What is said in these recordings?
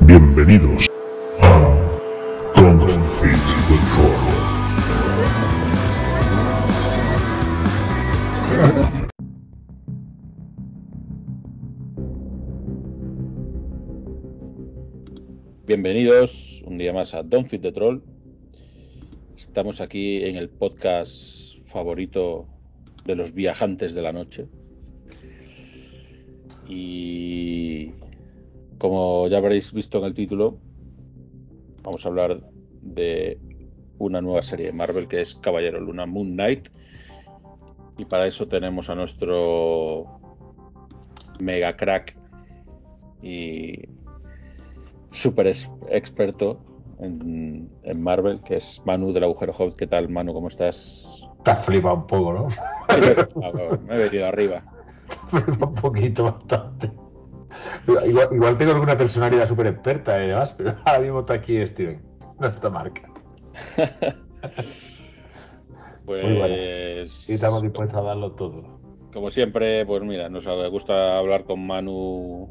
Bienvenidos a Confit Control. Bienvenidos un día más a Don't Fit the Troll. Estamos aquí en el podcast favorito de los viajantes de la noche. Y como ya habréis visto en el título, vamos a hablar de una nueva serie de Marvel que es Caballero Luna Moon Knight. Y para eso tenemos a nuestro mega crack y super experto en, Marvel, que es Manu del Agujero Hobbit. ¿Qué tal, Manu? ¿Cómo estás? Te has flipado un poco, ¿no? me he venido arriba. un poquito, bastante. Igual, tengo alguna personalidad súper experta y demás, pero ahora mismo está aquí Steven, nuestra marca. pues. Y estamos dispuestos a darlo todo. Como siempre, pues mira, nos gusta hablar con Manu,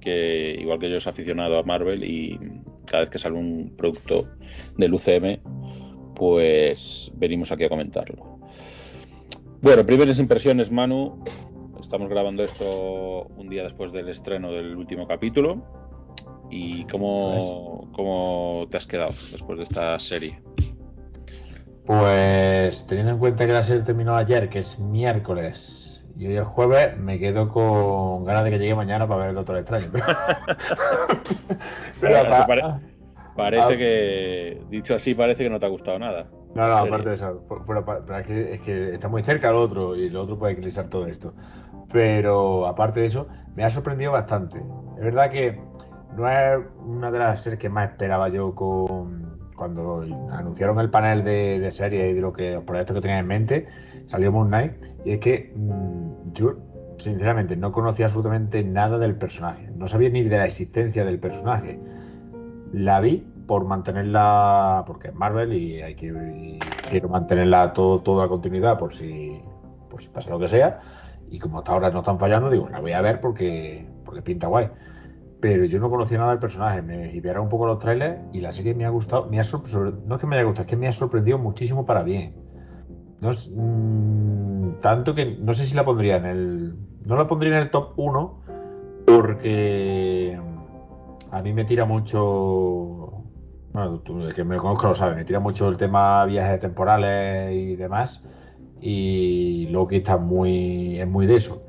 que igual que yo es aficionado a Marvel y cada vez que sale un producto del UCM, pues venimos aquí a comentarlo. Bueno, primeras impresiones, Manu. Estamos grabando esto un día después del estreno del último capítulo. ¿Y cómo, cómo te has quedado después de esta serie? Pues teniendo en cuenta que la serie terminó ayer, que es miércoles, y hoy es jueves, me quedo con ganas de que llegue mañana para ver el Doctor Extraño. Pero, parece que, dicho así, parece que no te ha gustado nada. No, no, aparte de eso, pero, es, que, está muy cerca el otro y el otro puede eclipsar todo esto. Pero aparte de eso, me ha sorprendido bastante. Es verdad que no es una de las series que más esperaba yo con cuando anunciaron el panel de, de series y de lo que los proyectos que tenía en mente, salió Moon Knight. Y es que mm, yo, sinceramente, no conocía absolutamente nada del personaje. No sabía ni de la existencia del personaje. La vi por mantenerla, porque es Marvel y hay que quiero mantenerla todo, toda la continuidad por si, por si pasa lo que sea. Y como hasta ahora no están fallando, digo, la voy a ver porque, porque pinta guay. Pero yo no conocía nada del personaje, me hipearon un poco los trailers y la serie me ha gustado, me ha no es que me haya gustado, es que me ha sorprendido muchísimo para bien. No es, mm, tanto que no sé si la pondría en el. No la pondría en el top 1 porque a mí me tira mucho bueno, el que me conozco lo sabe, me tira mucho el tema viajes temporales y demás. Y Loki está muy, es muy de eso.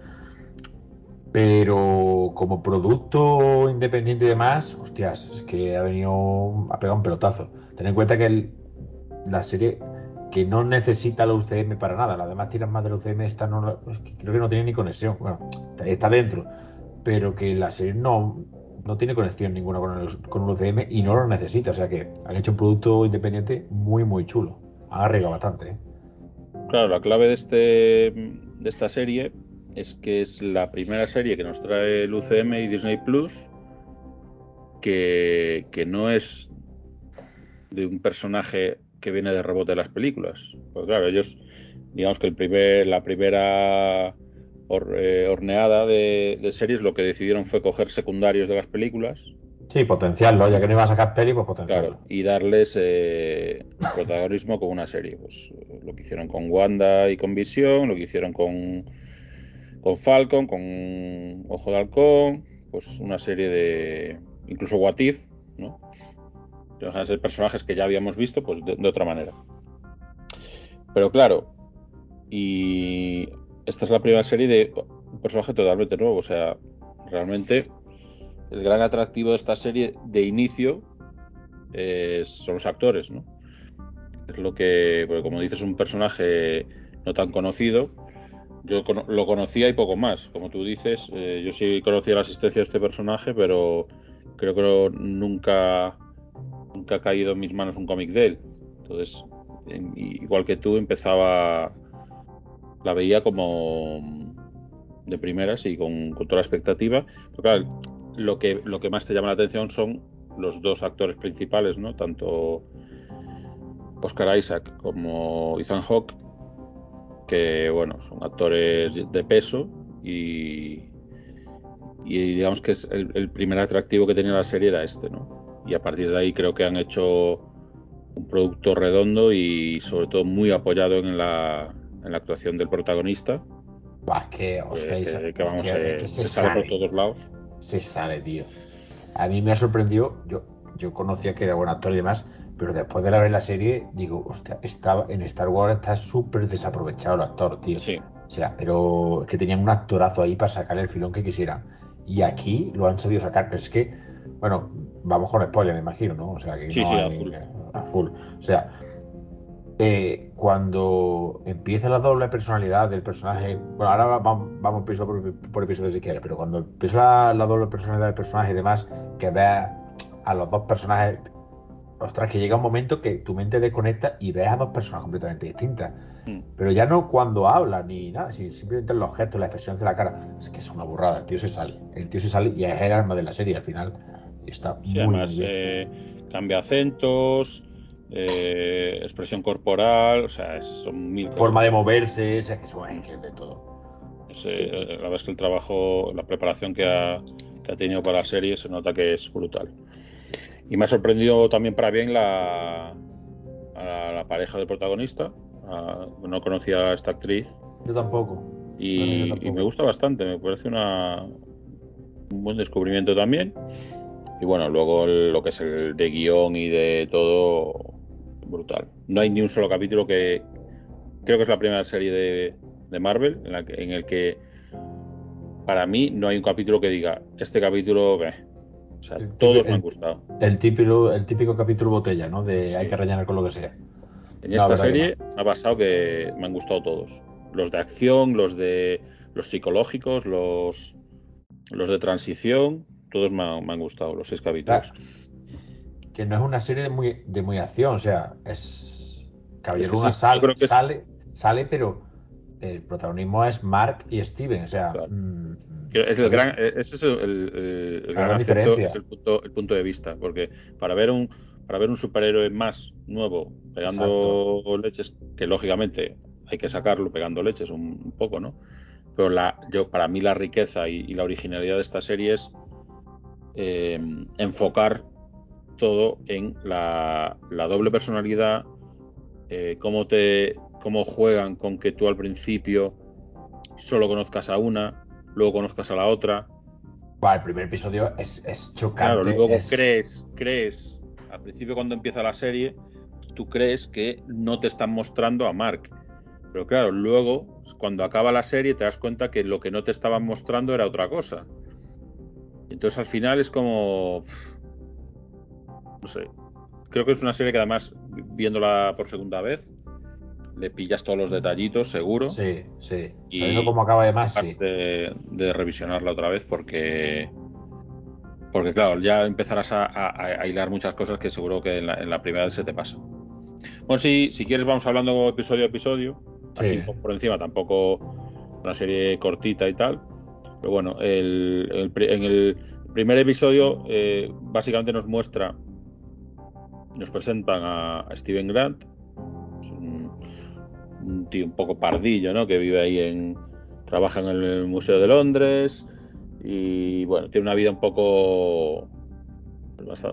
Pero como producto independiente y demás, hostias, es que ha venido, ha pegado un pelotazo. Ten en cuenta que la serie que no necesita la UCM para nada, las demás tiras más de la UCM, esta no, creo que no tiene ni conexión. Bueno, está dentro, pero que la serie no, no tiene conexión ninguna con, el, con un UCM y no lo necesita. O sea que han hecho un producto independiente muy, muy chulo. Arriesgado bastante. ¿eh? Claro, la clave de, este, de esta serie es que es la primera serie que nos trae el UCM y Disney Plus que, que no es de un personaje que viene de rebote de las películas. Pues claro, ellos, digamos que el primer, la primera eh, horneada de, series, lo que decidieron fue coger secundarios de las películas. Sí, potenciarlo, ya que no iba a sacar peli, pues potenciarlo. y darles eh, protagonismo con una serie. Pues lo que hicieron con Wanda y con Visión, lo que hicieron con, con Falcon, con Ojo de Halcón, pues una serie de. incluso What If, ¿no? Dejan ser personajes que ya habíamos visto, pues de otra manera. Pero claro, y esta es la primera serie de un personaje totalmente nuevo. O sea, realmente el gran atractivo de esta serie de inicio eh, son los actores, ¿no? Es lo que, porque como dices, un personaje no tan conocido. Yo lo conocía y poco más. Como tú dices, eh, yo sí conocía la existencia de este personaje, pero creo que nunca, nunca ha caído en mis manos un cómic de él. Entonces, igual que tú, empezaba la veía como de primeras y con, toda la expectativa. Claro, lo que, lo que más te llama la atención son los dos actores principales, ¿no? Tanto Oscar Isaac como Ethan Hawke, que bueno, son actores de peso y, Y digamos que es el, primer atractivo que tenía la serie era este, ¿no? Y a partir de ahí creo que han hecho un producto redondo y sobre todo muy apoyado en la, en la actuación del protagonista. Bah, que, os que, que, vamos, se, sale, por todos lados. Se sale, tío. A mí me ha sorprendido, yo, yo conocía que era buen actor y demás, pero después de ver la serie, digo, hostia, estaba, en Star Wars está súper desaprovechado el actor, tío. Sí. O sea, pero es que tenían un actorazo ahí para sacarle el filón que quisieran. Y aquí lo han sabido sacar, pero es que, bueno, vamos con spoiler, me imagino, ¿no? O sea, que sí, no sí, hay, a full. a full. O sea, cuando empieza la doble personalidad del personaje, bueno, ahora vamos, vamos episodio por, por, episodio si quieres, pero cuando empieza la, la, doble personalidad del personaje y demás, que veas a los dos personajes ostras, que llega un momento que tu mente desconecta y ves a dos personas completamente distintas. Mm. Pero ya no cuando habla ni nada, simplemente los gestos, la expresión de la cara. Es que es una burrada, el tío se sale. El tío se sale y es el alma de la serie al final. Está sí, muy además, bien. Eh, cambia acentos, eh, expresión corporal, o sea, son mil cosas. Forma de moverse, o sea, que es de todo. Eh, la verdad es que el trabajo, la preparación que ha, que ha tenido para la serie se nota que es brutal. Y me ha sorprendido también para bien la, a la pareja del protagonista. A, no conocía a esta actriz. Yo tampoco. Y, y, me gusta bastante, me parece una, un buen descubrimiento también. Y bueno, luego el, lo que es el de guion y de todo, brutal. No hay ni un solo capítulo que. Creo que es la primera serie de, de Marvel en, la que, en el que para mí no hay un capítulo que diga, este capítulo, o sea, el todos me han gustado. El típico, el típico capítulo botella, ¿no? De sí. hay que rellenar con lo que sea. En esta serie no. ha pasado que me han gustado todos. Los de acción, los de los psicológicos, los, los de transición, todos me han, me han gustado, los seis capítulos. Que no es una serie de muy, de muy acción, o sea, es. Caballero es que sí, sale, que sale, es... sale, pero el protagonismo es Mark y Steven, o sea. Claro. Mmm, es el gran, ese es el, el, el gran acierto, es el punto, el punto de vista, porque para ver un para ver un superhéroe más nuevo pegando Exacto. leches, que lógicamente hay que sacarlo pegando leches un, un poco, ¿no? Pero la, yo para mí la riqueza y, y la originalidad de esta serie es eh, enfocar todo en la, la doble personalidad, eh, cómo te cómo juegan con que tú al principio solo conozcas a una, luego conozcas a la otra. El primer episodio es, es chocante. Claro, luego es... crees, crees, al principio cuando empieza la serie, tú crees que no te están mostrando a Mark. Pero claro, luego, cuando acaba la serie, te das cuenta que lo que no te estaban mostrando era otra cosa. Entonces al final es como... No sé. Creo que es una serie que además, viéndola por segunda vez, le pillas todos los detallitos, seguro. Sí, sí. Y Sabiendo cómo acaba además, sí. De, de, revisionarla otra vez porque. Porque, claro, ya empezarás a, a, a hilar muchas cosas que seguro que en la, en la, primera vez se te pasa. Bueno, si, si quieres, vamos hablando episodio a episodio. Así sí. por encima, tampoco una serie cortita y tal. Pero bueno, el, el, en el primer episodio, eh, básicamente nos muestra. Nos presentan a, Steven Grant, un tío un poco pardillo, ¿no? Que vive ahí en. trabaja en el Museo de Londres. Y bueno, tiene una vida un poco.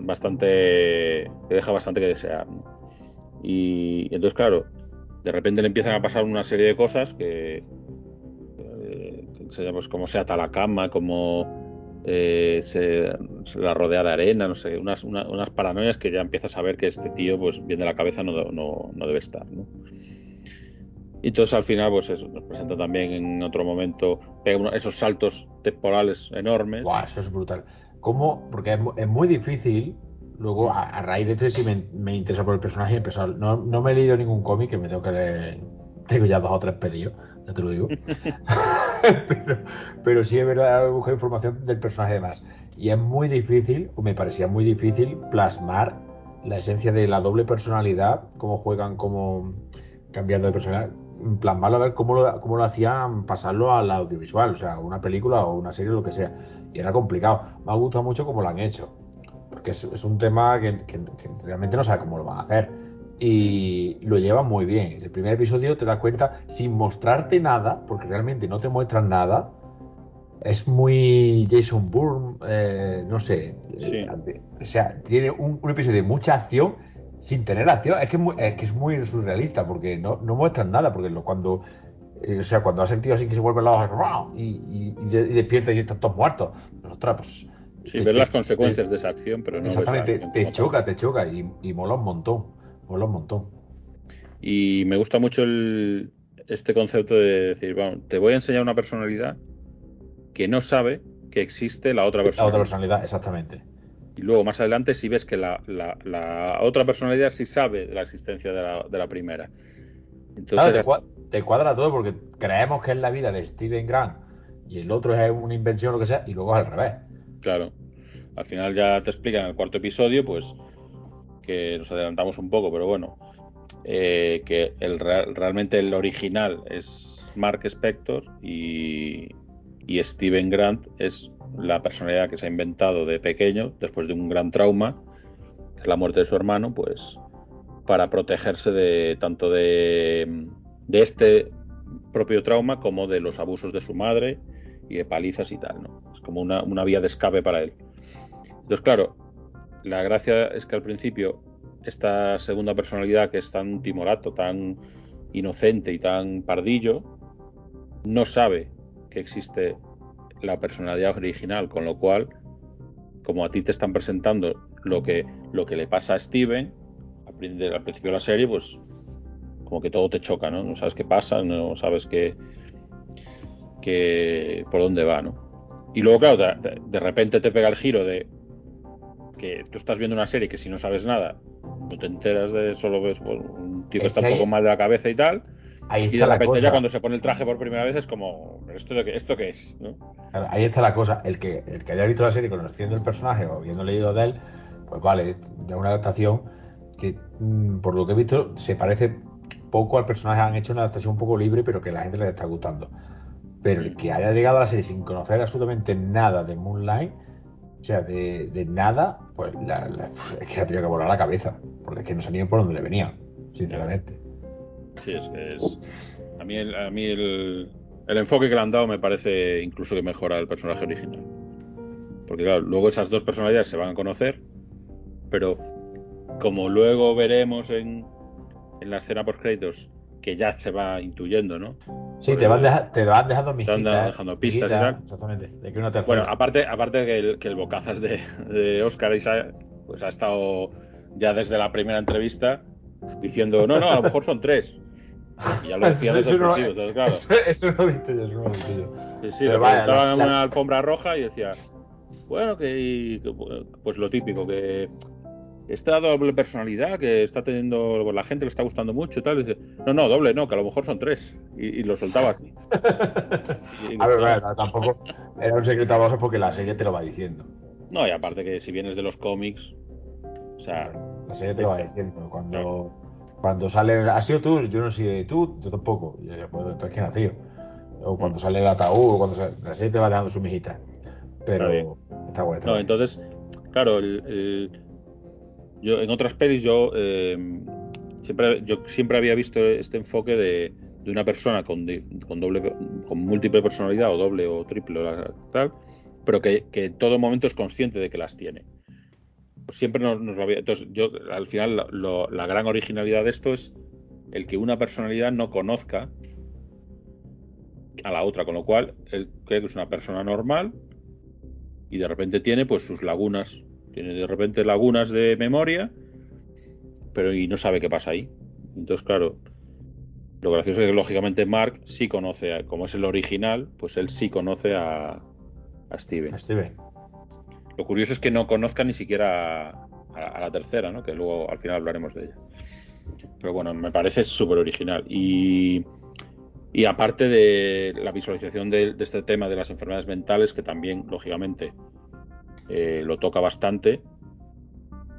bastante. que deja bastante que desear. Y, entonces, claro, de repente le empiezan a pasar una serie de cosas que. Eh, que pues, como se ata la cama, como. Eh, se, se, la rodea de arena, no sé, unas, una, unas paranoias que ya empiezas a ver que este tío, pues bien de la cabeza, no, no, no debe estar, ¿no? Y entonces al final, pues eso, nos presenta también en otro momento, pega esos saltos temporales enormes. Wow, eso es brutal. ¿Cómo? Porque es, es muy difícil. Luego, a, a, raíz de esto, sí me, me interesa por el personaje y empezar. No, no me he leído ningún cómic, que me tengo que leer. Tengo ya dos o tres pedidos, ya te lo digo. pero, pero, sí es verdad, buscado información del personaje de más. Y es muy difícil, o me parecía muy difícil, plasmar la esencia de la doble personalidad, cómo juegan, cómo cambiando de personalidad plasmarlo a ver cómo lo, cómo lo hacían pasarlo al audiovisual, o sea, una película o una serie lo que sea. Y era complicado. Me ha gustado mucho cómo lo han hecho, porque es, un tema que, que, realmente no sabe cómo lo van a hacer. Y lo llevan muy bien. El primer episodio te das cuenta, sin mostrarte nada, porque realmente no te muestran nada, es muy Jason Bourne, eh, no sé. Sí. Eh, O sea, tiene un, un episodio de mucha acción sin tener acción. Es que es muy, es, que es muy surrealista porque no, no muestran nada. Porque lo- cuando. eh, o sea, cuando has sentido así que se vuelve la hoja y, y, y de- y despierta y están todos muertos. Ostras, pues. Sí, ver las consecuencias de esa acción, pero no ves la Exactamente, te choca, te choca y, y mola un montón. Mola un montón. Y me gusta mucho el, este concepto de decir, vamos, te voy a enseñar una personalidad que no sabe que existe la otra La personalidad. otra personalidad, exactamente. Y luego más adelante si ves que la, la- la otra personalidad sí sabe de la existencia de la, de la primera. Entonces, Claro, te, hasta- cua- te cuadra todo porque creemos que es la vida de Steven Grant y el otro es una invención o lo que sea, y luego es al revés. claro, al final ya te explican en el cuarto episodio, pues que nos adelantamos un poco, pero bueno, eh, que el real- realmente el original es Mark Spector y, Steven Grant es la personalidad que se ha inventado de pequeño después de un gran trauma, que es la muerte de su hermano, pues para protegerse de tanto de, este propio trauma como de los abusos de su madre y de palizas y tal. Es como una vía de escape para él. Entonces, claro, la gracia es que al principio esta segunda personalidad que es tan timorato, tan inocente y tan pardillo, no sabe que existe la personalidad original, con lo cual, como a ti te están presentando lo que, lo que le pasa a Steven al, prin- al principio de la serie, pues como que todo te choca, ¿no? No sabes qué pasa, no sabes qué, por dónde va, ¿no? Y luego, claro, de repente te pega el giro de que tú estás viendo una serie que si no sabes nada, no te enteras de solo ves bueno, un tío que Es está que un hay- poco mal de la cabeza y tal, Ahí y de repente cosa. ya cuando se pone el traje por primera vez es como, ¿pero ¿esto, de qué, esto qué es? ¿no? Claro, ahí está la cosa. El que, el que haya visto la serie conociendo el personaje o habiendo leído de él, pues vale, ya una adaptación que, mm, por lo que he visto, se parece poco al personaje. Han hecho una adaptación un poco libre, pero que a la gente le está gustando. Pero el que haya llegado a la serie sin conocer absolutamente nada de Moonlight, o sea, de, de nada, pues la- la- es que ha tenido que volar la cabeza. Porque es que no sabían por dónde le venían, sinceramente. Sí, es que es. A mí, el, a mí el, el enfoque que le han dado me parece incluso que mejora el personaje original. Porque, claro, luego esas dos personalidades se van a conocer, pero como luego veremos en, en la escena post créditos que ya se va intuyendo, ¿no? Sí, Porque te van, deja- te van dejando van mijitas. dejando pistas y mijitas, tal. Exactamente. De que una. Bueno, aparte, aparte que el, que el bocazas de, de Oscar Isaac, pues ha estado ya desde la primera entrevista diciendo, no, no, a lo mejor son tres. Y ya lo decía desde el no- principio, entonces, claro. Eso, eso no lo he visto yo, eso no lo he visto yo. Sí, sí, le preguntaban en una alfombra roja y decía, bueno, que, que, pues lo típico, que esta doble personalidad que está teniendo, la gente le está gustando mucho y tal. y dice, no, no, doble no, que a lo mejor son tres. Y, y lo soltaba así. Y A ver, bueno, tampoco era un secreto a voces porque la serie te lo va diciendo. no, y aparte que si vienes de los cómics, o sea, La serie te lo va diciendo. Cuando, cuando sale, ¿has sido tú? Yo no sé tú, yo tampoco. Y yo, pues, entonces, ¿quién ha sido? O cuando sale el ataúd, o cuando sale- la serie te va dando su mijita. Pero Está está guay. está No, entonces, claro, el- el- yo en otras pelis yo eh, siempre yo siempre había visto este enfoque de, una persona con, doble con múltiple personalidad o doble o triple o tal, pero que, en todo momento es consciente de que las tiene. Pues siempre nos, lo había. Entonces, yo al final la gran originalidad de esto es el que una personalidad no conozca a la otra, con lo cual él cree que es una persona normal y de repente tiene pues sus lagunas, tiene de repente lagunas de memoria, pero y no sabe qué pasa ahí. Entonces, claro, lo gracioso es que lógicamente Mark sí conoce, a- como es el original, pues él sí conoce a, a Steven. Steven. Lo curioso es que no conozca ni siquiera a, a- a la tercera, ¿no? Que luego al final hablaremos de ella. Pero bueno, me parece súper original. Y, y aparte de la visualización de, de este tema de las enfermedades mentales, que también, lógicamente, eh, lo toca bastante.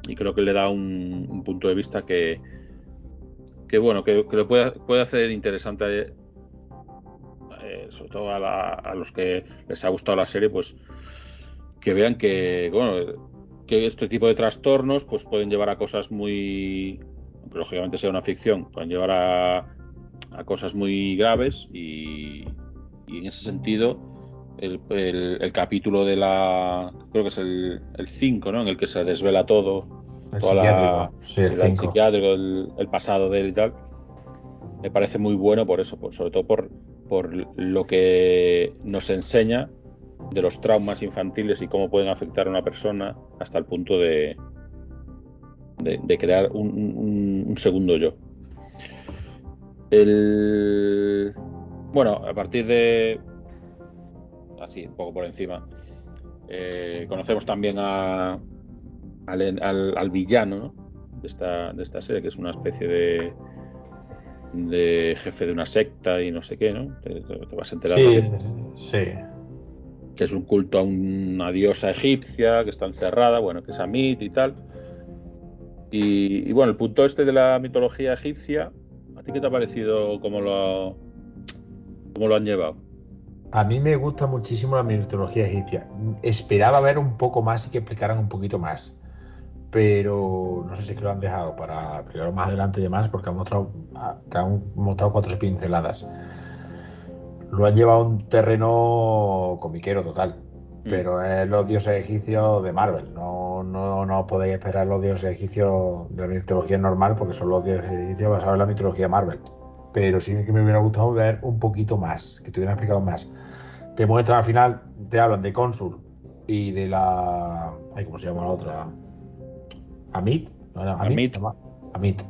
Y creo que le da un, un punto de vista que, que bueno, que, que lo puede, puede hacer interesante, eh, sobre todo a, la- a los que les ha gustado la serie, pues que vean que, bueno, que este tipo de trastornos pues pueden llevar a cosas muy, aunque lógicamente sea una ficción, pueden llevar a, a cosas muy graves y, y en ese sentido el, el- el capítulo de la. Creo que es el 5, ¿no? En el que se desvela todo. El toda la-. Sí, el sí, el 5. psiquiátrico, el, el pasado de él y tal. Me parece muy bueno por eso, por- sobre todo por, por lo que nos enseña de los traumas infantiles y cómo pueden afectar a una persona hasta el punto de, de, de crear un, un- un segundo yo. El, bueno, a partir de. Así, un poco por encima. eh, conocemos también a, al, al- al villano ¿no? de, esta, de esta serie, que es una especie de, de jefe de una secta y no sé qué, ¿no? Te, te- te vas enterando Sí, que, sí. que es un culto a una diosa egipcia que está encerrada, bueno, que es Amit y tal. Y, y bueno, el punto este de la mitología egipcia, ¿a ti qué te ha parecido cómo lo, cómo lo han llevado? A mí me gusta muchísimo la mitología egipcia. Esperaba ver un poco más y que explicaran un poquito más. Pero no sé si es que lo han dejado para explicarlo más adelante y demás, porque han mostrado, te han mostrado cuatro pinceladas. Lo han llevado a un terreno comiquero total. Pero es los dioses egipcios de Marvel. No, no, no podéis esperar los dioses egipcios de la mitología normal, porque son los dioses egipcios basados en la mitología Marvel. Pero sí que me hubiera gustado ver un poquito más, que te hubieran explicado más. Te muestran al final, te hablan de Cónsul y de la. Ay, ¿Cómo se llama la otra? Amit. ¿No era Amit. Amit. Amit.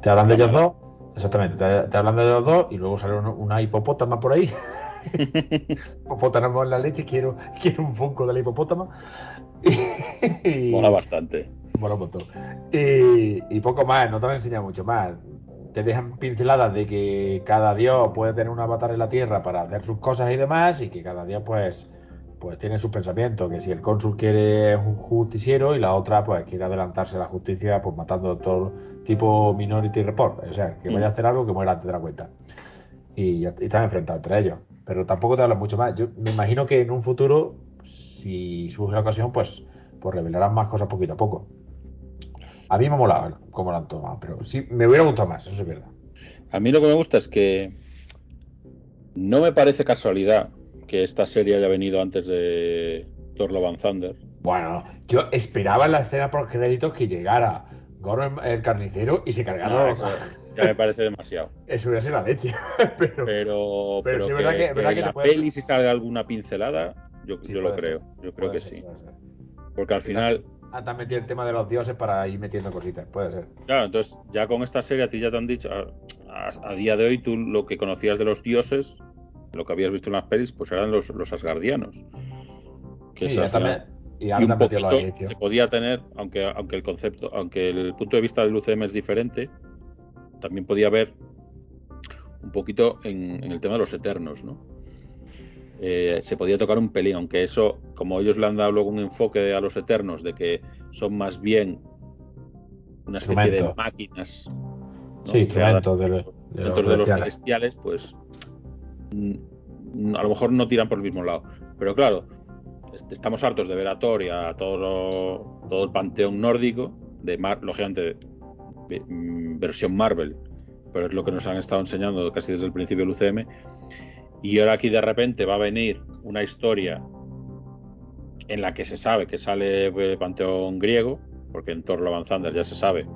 Te hablan de ellos dos, exactamente. Te, te hablan de ellos dos y luego sale una, hipopótama por ahí. hipopótamo en la leche, quiero, quiero un funko de la hipopótama. Y- Mola bastante. Mola un montón. Y, y poco más, no te lo enseña mucho más. Te dejan pinceladas de que cada dios puede tener un avatar en la tierra para hacer sus cosas y demás, y que cada dios pues, pues tiene sus pensamientos, que si el cónsul quiere un justiciero y la otra pues quiere adelantarse a la justicia pues matando todo tipo Minority Report, o sea, que vaya a hacer algo que muera antes de la cuenta. Y, y están enfrentados entre ellos. Pero tampoco te hablan mucho más. Yo me imagino que en un futuro, si surge la ocasión, pues, pues revelarán más cosas poquito a poco. A mí me ha molado cómo lo han tomado, pero sí, me hubiera gustado más, eso es verdad. A mí lo que me gusta es que no me parece casualidad que esta serie haya venido antes de Thor Love and Thunder. Bueno, yo esperaba en la escena por créditos que llegara Gordon el carnicero y se cargara. No, eso ya me parece demasiado. Eso hubiera sido la leche. pero, Pero, Pero pero sí, que, verdad que- verdad la puede- peli si salga alguna pincelada, yo, Sí, yo lo creo. Yo creo puede que ser, sí. Porque al final, Ah, han metido el tema de los dioses para ir metiendo cositas, puede ser. claro, entonces ya con esta serie a ti ya te han dicho, a, a- a día de hoy tú lo que conocías de los dioses, lo que habías visto en las pelis, pues eran los, los asgardianos. Que Sí, es también- y y un poquito se podía tener, aunque, aunque el concepto, aunque el punto de vista del UCM es diferente, también podía haber un poquito en, en el tema de los eternos, ¿no? Eh, se podía tocar un pelín, aunque eso, como ellos le han dado luego un enfoque a los eternos de que son más bien una especie de máquinas, ¿no? Sí, instrumentos de, los- de dentro los de los celestiales. pues mm, a lo mejor no tiran por el mismo lado. Pero claro, est- estamos hartos de ver a Thor y a todo, el panteón nórdico, de Mar, lógicamente, de, mm, versión Marvel, pero es lo que nos han estado enseñando casi desde el principio del UCM. Y ahora aquí de repente va a venir una historia en la que se sabe que sale el panteón griego, porque en Thor Love ya se sabe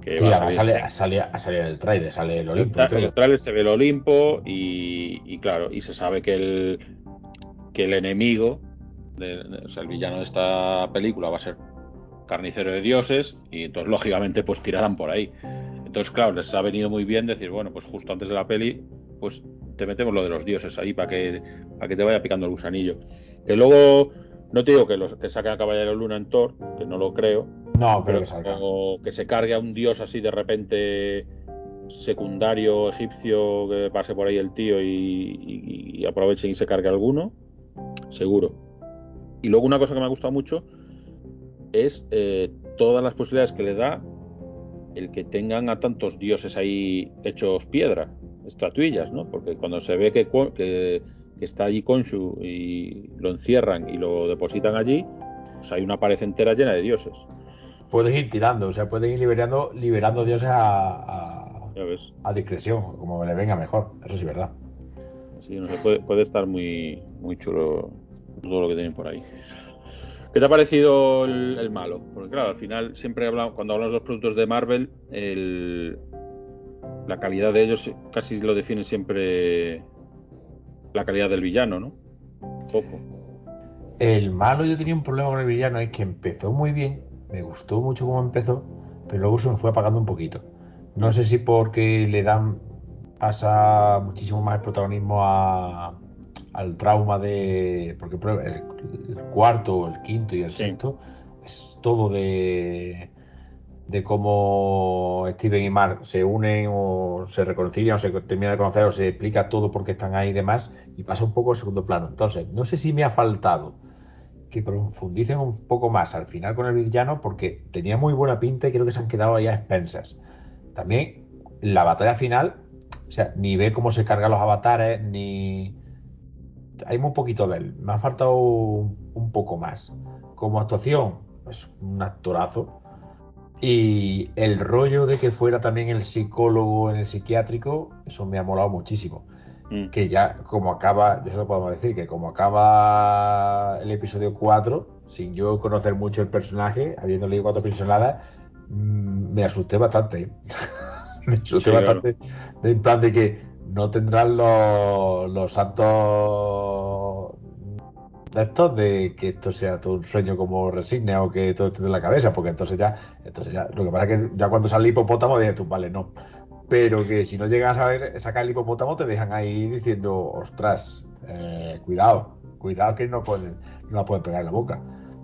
que Sí, va a salir sale, sale, sale el trailer, sale el Olimpo. en todo. el trailer se ve el Olimpo y, y claro, y se sabe que el, que el enemigo, de- de- o sea, el villano de esta película va a ser carnicero de dioses y entonces lógicamente pues tirarán por ahí. Entonces claro, les ha venido muy bien decir, bueno, pues justo antes de la peli, pues te metemos lo de los dioses ahí para que, para que te vaya picando el gusanillo. Que luego, no te digo que, los, que saquen a Caballero Luna en Thor, que no lo creo, No, pero pero que salga. que se cargue a un dios así de repente secundario egipcio que pase por ahí el tío y, y- y aprovechen y se cargue alguno, seguro. Y luego una cosa que me ha gustado mucho es eh, todas las posibilidades que le da el que tengan a tantos dioses ahí hechos piedra, estatuillas, ¿no? Porque cuando se ve que, que, que está allí Konshu y lo encierran y lo depositan allí, pues hay una pared entera llena de dioses. Puedes ir tirando, o sea, puedes ir liberando, liberando dioses a, a, Ya ves. a discreción, como le venga mejor. Eso sí es verdad. Sí, no sé, puede, puede estar muy, muy chulo todo lo que tienen por ahí. ¿Qué te ha parecido el, el malo? Porque claro, al final siempre hablamos, cuando hablamos de los productos de Marvel, el, la calidad de ellos casi lo define siempre la calidad del villano, ¿no? Un poco. El malo yo tenía un problema con el villano, es que empezó muy bien, me gustó mucho cómo empezó, pero luego se me fue apagando un poquito. No sé si porque le dan, pasa muchísimo más el protagonismo a, al trauma de. Porque el, el cuarto, el quinto y el Sí. sexto es todo de. de cómo Steven y Mark se unen o se reconcilian o se terminan de conocer o se explica todo por qué están ahí y demás y pasa un poco al segundo plano. Entonces, no sé si me ha faltado que profundicen un poco más al final con el villano porque tenía muy buena pinta y creo que se han quedado ahí a expensas. También la batalla final, o sea, ni ve cómo se cargan los avatares, ni... Hay muy poquito de él. Me ha faltado un, poco más. Como actuación, pues un actorazo. Y el rollo de que fuera también el psicólogo en el psiquiátrico, eso me ha molado muchísimo Mm. que ya como acaba, eso lo podemos decir, que como acaba el episodio 4, sin yo conocer mucho el personaje, habiendo leído cuatro pinceladas, mm, me asusté bastante. ¿eh? me asusté Sí, claro. bastante. En plan de que no tendrán los, los santos de estos de que esto sea todo un sueño como resigne o que todo esté en la cabeza, porque entonces ya, entonces ya, lo que pasa es que ya cuando sale el hipopótamo dices tú, vale, no. Pero que si no llegas a ver, sacar el hipopótamo, te dejan ahí diciendo, ostras, eh, cuidado, cuidado que no pueden, no la pueden pegar en la boca.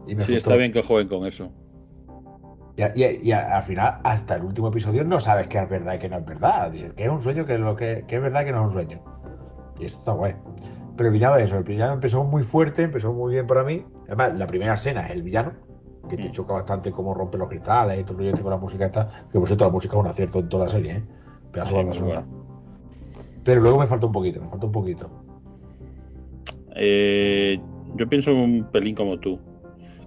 Y me Sí, está bien que jueguen con eso. Y, y- y al final, hasta el último episodio, no sabes qué es verdad y qué no es verdad. Dices que es un sueño, que es, lo que, que es verdad y que no es un sueño. Y esto está guay. Pero el villano de eso, el villano empezó muy fuerte, empezó muy bien para mí. Además, la primera escena es el villano, que te Mm. choca bastante cómo rompe los cristales y todo el este con la música esta. Que por cierto, la música es un acierto en toda la serie, ¿eh? Pedazo de Sí, banda muy sonora. Pero luego me falta un poquito, me falta un poquito. Eh, yo pienso un pelín como tú.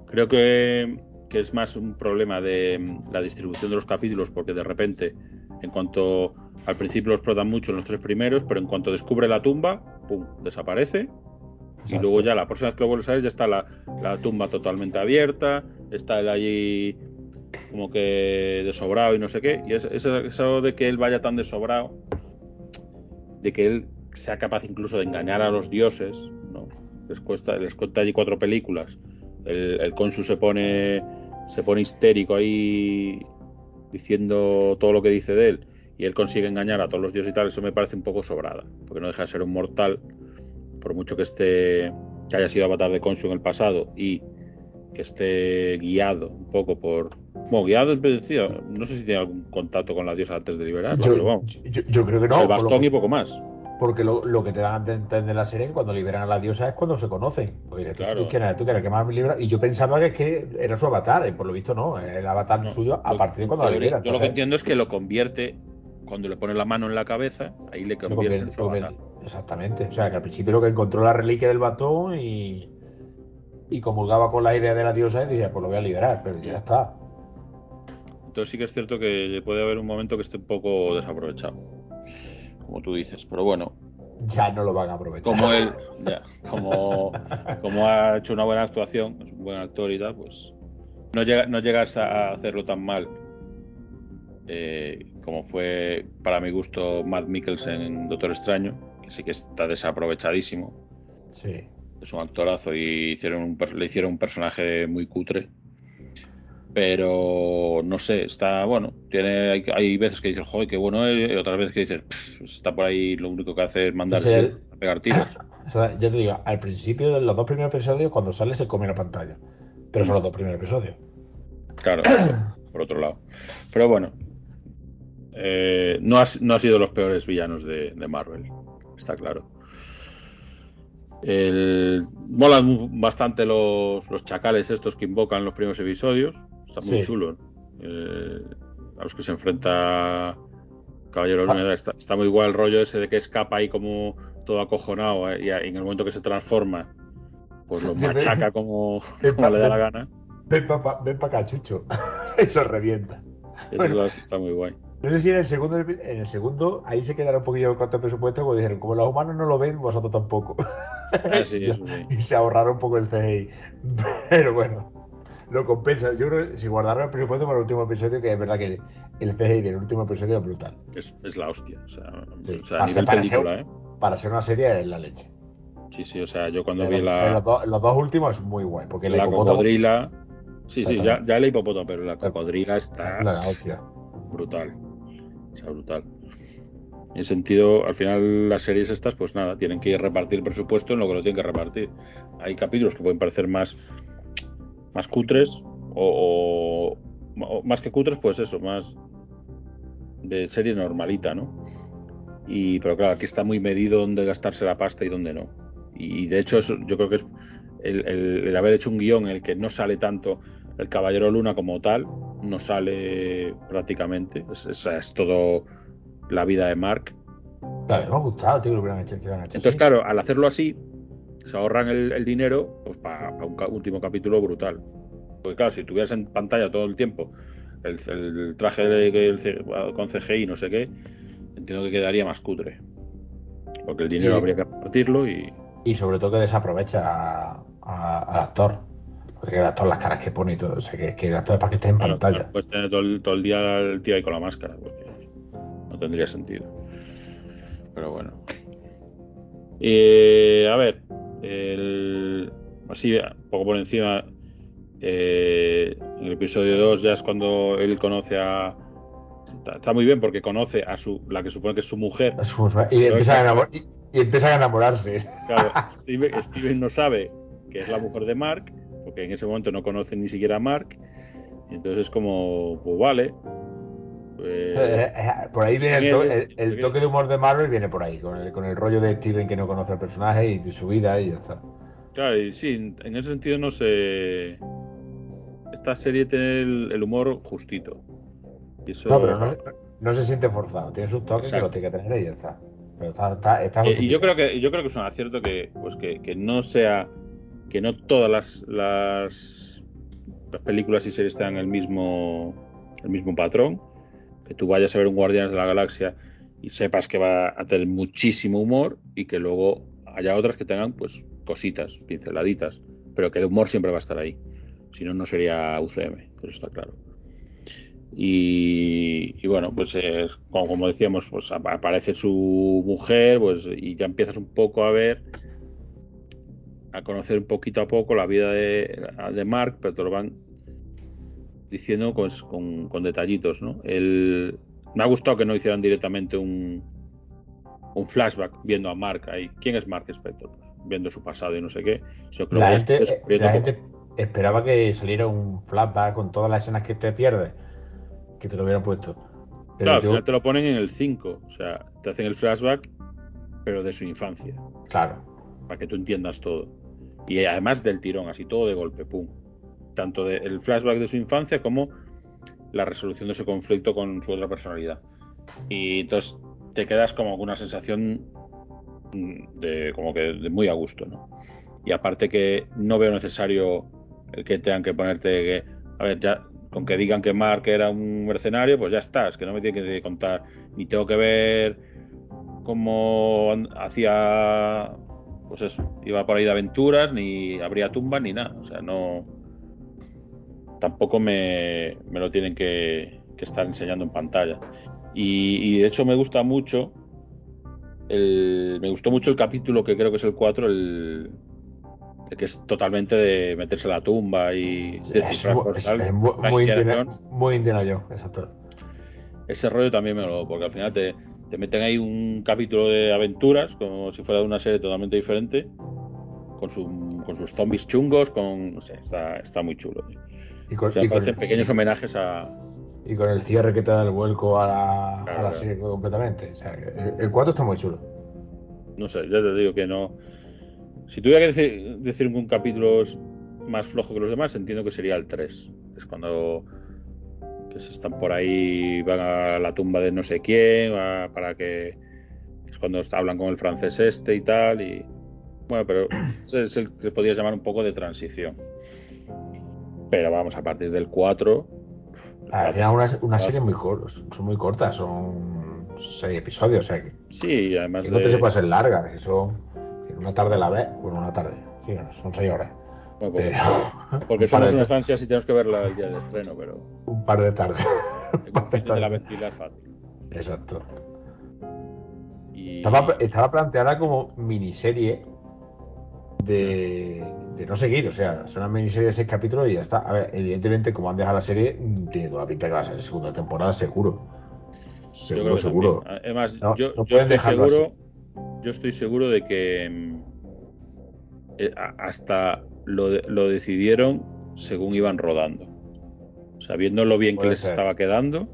Creo que, que es más un problema de mm, la distribución de los capítulos, porque de repente, en cuanto al principio los explotan mucho en los tres primeros, pero en cuanto descubre la tumba, ¡pum! desaparece. Y luego ya la próxima vez que lo vuelves a ver ya está la, la tumba totalmente abierta, está él allí como que desobrado y no sé qué. Y es, es eso de que él vaya tan desobrado, de que él sea capaz incluso de engañar a los dioses, ¿no? Les cuesta, les cuenta allí cuatro películas. El, el se pone se pone histérico ahí diciendo todo lo que dice de él y él consigue engañar a todos los dioses y tal, eso me parece un poco sobrada, porque no deja de ser un mortal, por mucho que esté que haya sido avatar de Consu en el pasado y que esté guiado un poco por bueno, guiado es decir, no sé si tiene algún contacto con la diosa antes de liberarla, pero Yo, vamos. yo- yo creo que no. el bastón que- y poco más. Porque lo, lo que te dan a entender la serie cuando liberan a la diosa es cuando se conocen. Dices, tú- Claro. tú, quién eres, tú quieres quemar mi libro. Y yo pensaba que, es que era su avatar, y por lo visto no, el avatar No, suyo a partir de cuando la liberan. Yo lo que entiendo es que lo convierte, cuando le pone la mano en la cabeza, ahí le convierte en convierte- su lo avatar. convierte- Exactamente. O sea, que al principio lo que encontró la reliquia del batón y, y comulgaba con la idea de la diosa y decía, pues lo voy a liberar, pero ya está. Entonces sí que es cierto que puede haber un momento que esté un poco desaprovechado, como tú dices. Pero bueno, Ya no lo van a aprovechar. como él, ya, como, como ha hecho una buena actuación, es un buen actor y tal, pues no, llega, no llegas a hacerlo tan mal eh, como fue para mi gusto Matt Mikkelsen en Doctor Extraño, que sí que está desaprovechadísimo. Sí. es un actorazo y hicieron un le hicieron un personaje muy cutre. Pero no sé, está bueno. Tiene, hay, hay veces que dices, joder, qué bueno es, y otras veces que dices, "Pff, pues está por ahí, lo único que hace es mandarse Ese- a pegar tiros. O sea, ya te digo, al principio de los dos primeros episodios, cuando sale se come la pantalla. Pero son los dos primeros episodios. Claro, por otro lado. Pero bueno, eh, no, ha, no sido los peores villanos de, de Marvel, está claro. El, molan bastante los, los chacales estos que invocan los primeros episodios. Está muy Sí. chulo. Eh, a los que se enfrenta Caballero Ah. la Unidad. Está, está muy igual el rollo ese de que escapa ahí como todo acojonado eh, y y en el momento que se transforma, pues lo machaca como, como pa- le da la gana. Ven para ven pa acá, Chucho. Eso revienta. Eso Bueno. está- muy guay. No sé si en el segundo, en el segundo ahí se quedará un poquillo corto el presupuesto, porque dijeron, como los humanos no lo ven, vosotros tampoco. Ah, sí, eso sí. y se ahorraron un poco el CGI. Pero bueno, lo compensa. Yo creo que si guardaron el presupuesto para el último episodio, que es verdad que el CGI del último episodio es brutal. Es, es la hostia. O sea, Sí. o sea, a Para nivel ser- para película, ser- ¿eh? Para ser una serie es la leche. Sí, sí, o sea, yo cuando Pero- vi la, los, dos, los dos últimos es muy guay, porque la hipopótamo- cocodrila. Sí, sí, ya, ya el hipopótamo, pero la cocodrila está La hostia. brutal. O sea, brutal. En sentido, al final las series estas, pues nada, tienen que repartir el presupuesto en lo que lo tienen que repartir. Hay capítulos que pueden parecer más, más cutres o, o- o más que cutres, pues eso, más de serie normalita, ¿no? Y, pero claro, aquí está muy medido dónde gastarse la pasta y dónde no. Y, de hecho, eso, yo creo que es el, el- el haber hecho un guion en el que no sale tanto el Caballero Luna como tal, no sale prácticamente. Es, es- es todo la vida de Mark. Claro, me ha gustado, tío, que hubieran hecho. Que hecho Entonces, claro, al hacerlo así, se ahorran el, el dinero pues, para un ca- último capítulo brutal. Porque claro, si tuvieras en pantalla todo el tiempo el, el traje de- con CGI no sé qué, entiendo que quedaría más cutre. Porque el dinero habría que repartirlo y... Y sobre todo que desaprovecha a- a- al actor. Porque el actor, las caras que pone y todo. O sea, que, que el actor es para que esté en Claro, pantalla. no puedes tener todo el, todo el día el tío ahí con la máscara, porque no tendría sentido. Pero bueno. Eh, a ver, el- así, un poco por encima, eh, en el episodio 2 ya es cuando él conoce a... Está, muy bien porque conoce a su la que supone que es su mujer. Y Pero empiezan, a y, y empiezan a enamorarse. Claro, Steven, Steven no sabe que es la mujer de Mark, porque en ese momento no conoce ni siquiera a Mark. Entonces es como, pues vale. Pues, Eh, eh, por ahí viene el, el- el toque de humor de Marvel, viene por ahí, con el, con el rollo de Steven que no conoce al personaje y de su vida y ya está. Claro, y sí, en ese sentido no sé. Esta serie tiene el, humor justito. Y eso, No, pero no, se- no se siente forzado, tiene sus toques que Exacto. lo tiene que tener y ya está. Pero está, está, está Eh, y yo creo que yo creo que es un acierto que pues que, que no sea que no todas las, las las películas y series tengan el mismo el mismo patrón que tú vayas a ver un Guardianes de la Galaxia y sepas que va a tener muchísimo humor y que luego haya otras que tengan pues cositas pinceladitas pero que el humor siempre va a estar ahí. Si no no sería UCM eso está claro. Y, bueno, pues eh, como, decíamos, pues apa- aparece su mujer, pues y ya empiezas un poco a ver, a conocer un poquito a poco la vida de, de Mark, pero te lo van diciendo pues, con, con detallitos, ¿no? El, me ha gustado que no hicieran directamente un, un flashback viendo a Mark ahí. ¿Quién es Mark Spector? Pues, viendo su pasado y no sé qué. La gente, descubriendo la gente esperaba que saliera un flashback con todas las escenas que te pierdes, que te lo hubieran puesto. Pero Claro, al final te lo ponen en el 5, o sea, te hacen el flashback, pero de su infancia. claro, para que tú entiendas todo. Y además del tirón, así todo de golpe, pum. Tanto de- el flashback de su infancia como la resolución de su conflicto con su otra personalidad. Y entonces te quedas como con una sensación de como que de muy a gusto, ¿no? Y aparte que no veo necesario el que tengan que ponerte que, a ver, ya con que digan que Mark era un mercenario, pues ya está, es que no me tiene que contar, ni tengo que ver cómo hacía pues eso, iba por ahí de aventuras, ni abría tumbas, ni nada. O sea, no. Tampoco me, me lo tienen que, que estar enseñando en pantalla. Y, y de hecho me gusta mucho. El, me gustó mucho el capítulo que creo que es el 4, el, el que es totalmente de meterse a la tumba y es, descifrar mu- cosas. es- es mu- La muy, Indiana muy Indiana Jones, exacto. ese rollo también me lo porque al final te, te meten ahí un capítulo de aventuras como si fuera de una serie totalmente diferente con, su- con sus zombies chungos con no sé está, está muy chulo tío. Y con, o sea, y con parecen el, pequeños homenajes a y con el cierre que te da el vuelco a la, a claro. serie completamente. O sea, el, el 4 está muy chulo. no sé ya te digo que no si tuviera que decir, decir un capítulo más flojo que los demás entiendo que sería el 3 es cuando que se están por ahí van a la tumba de no sé quién va- para que es cuando hablan con el francés este y tal y bueno pero es el que podrías llamar un poco de transición pero vamos a partir del 4 Al final una, una serie muy corta, son muy cortas, son seis episodios, o sea que, Sí, además que no de... te se puede ser larga, que son una tarde la vez, bueno, una tarde, sí, son seis horas. Bueno, pues, Pero porque un par somos de- unas ansias y tenemos que verla el día del estreno, pero un par de tardes. de la ventila es fácil. Exacto. Y... Estaba, estaba planteada como miniserie de, de no seguir, o sea, es una miniserie de seis capítulos y ya está. A ver, evidentemente, como han dejado la serie, mm, tiene toda la pinta que va a ser segunda temporada, seguro. Seguro, seguro. Además, No, yo, no yo pueden estoy dejarlo seguro, yo estoy seguro de que mm, eh, hasta lo, lo decidieron según iban rodando. Sabiendo lo bien que les ser. estaba quedando,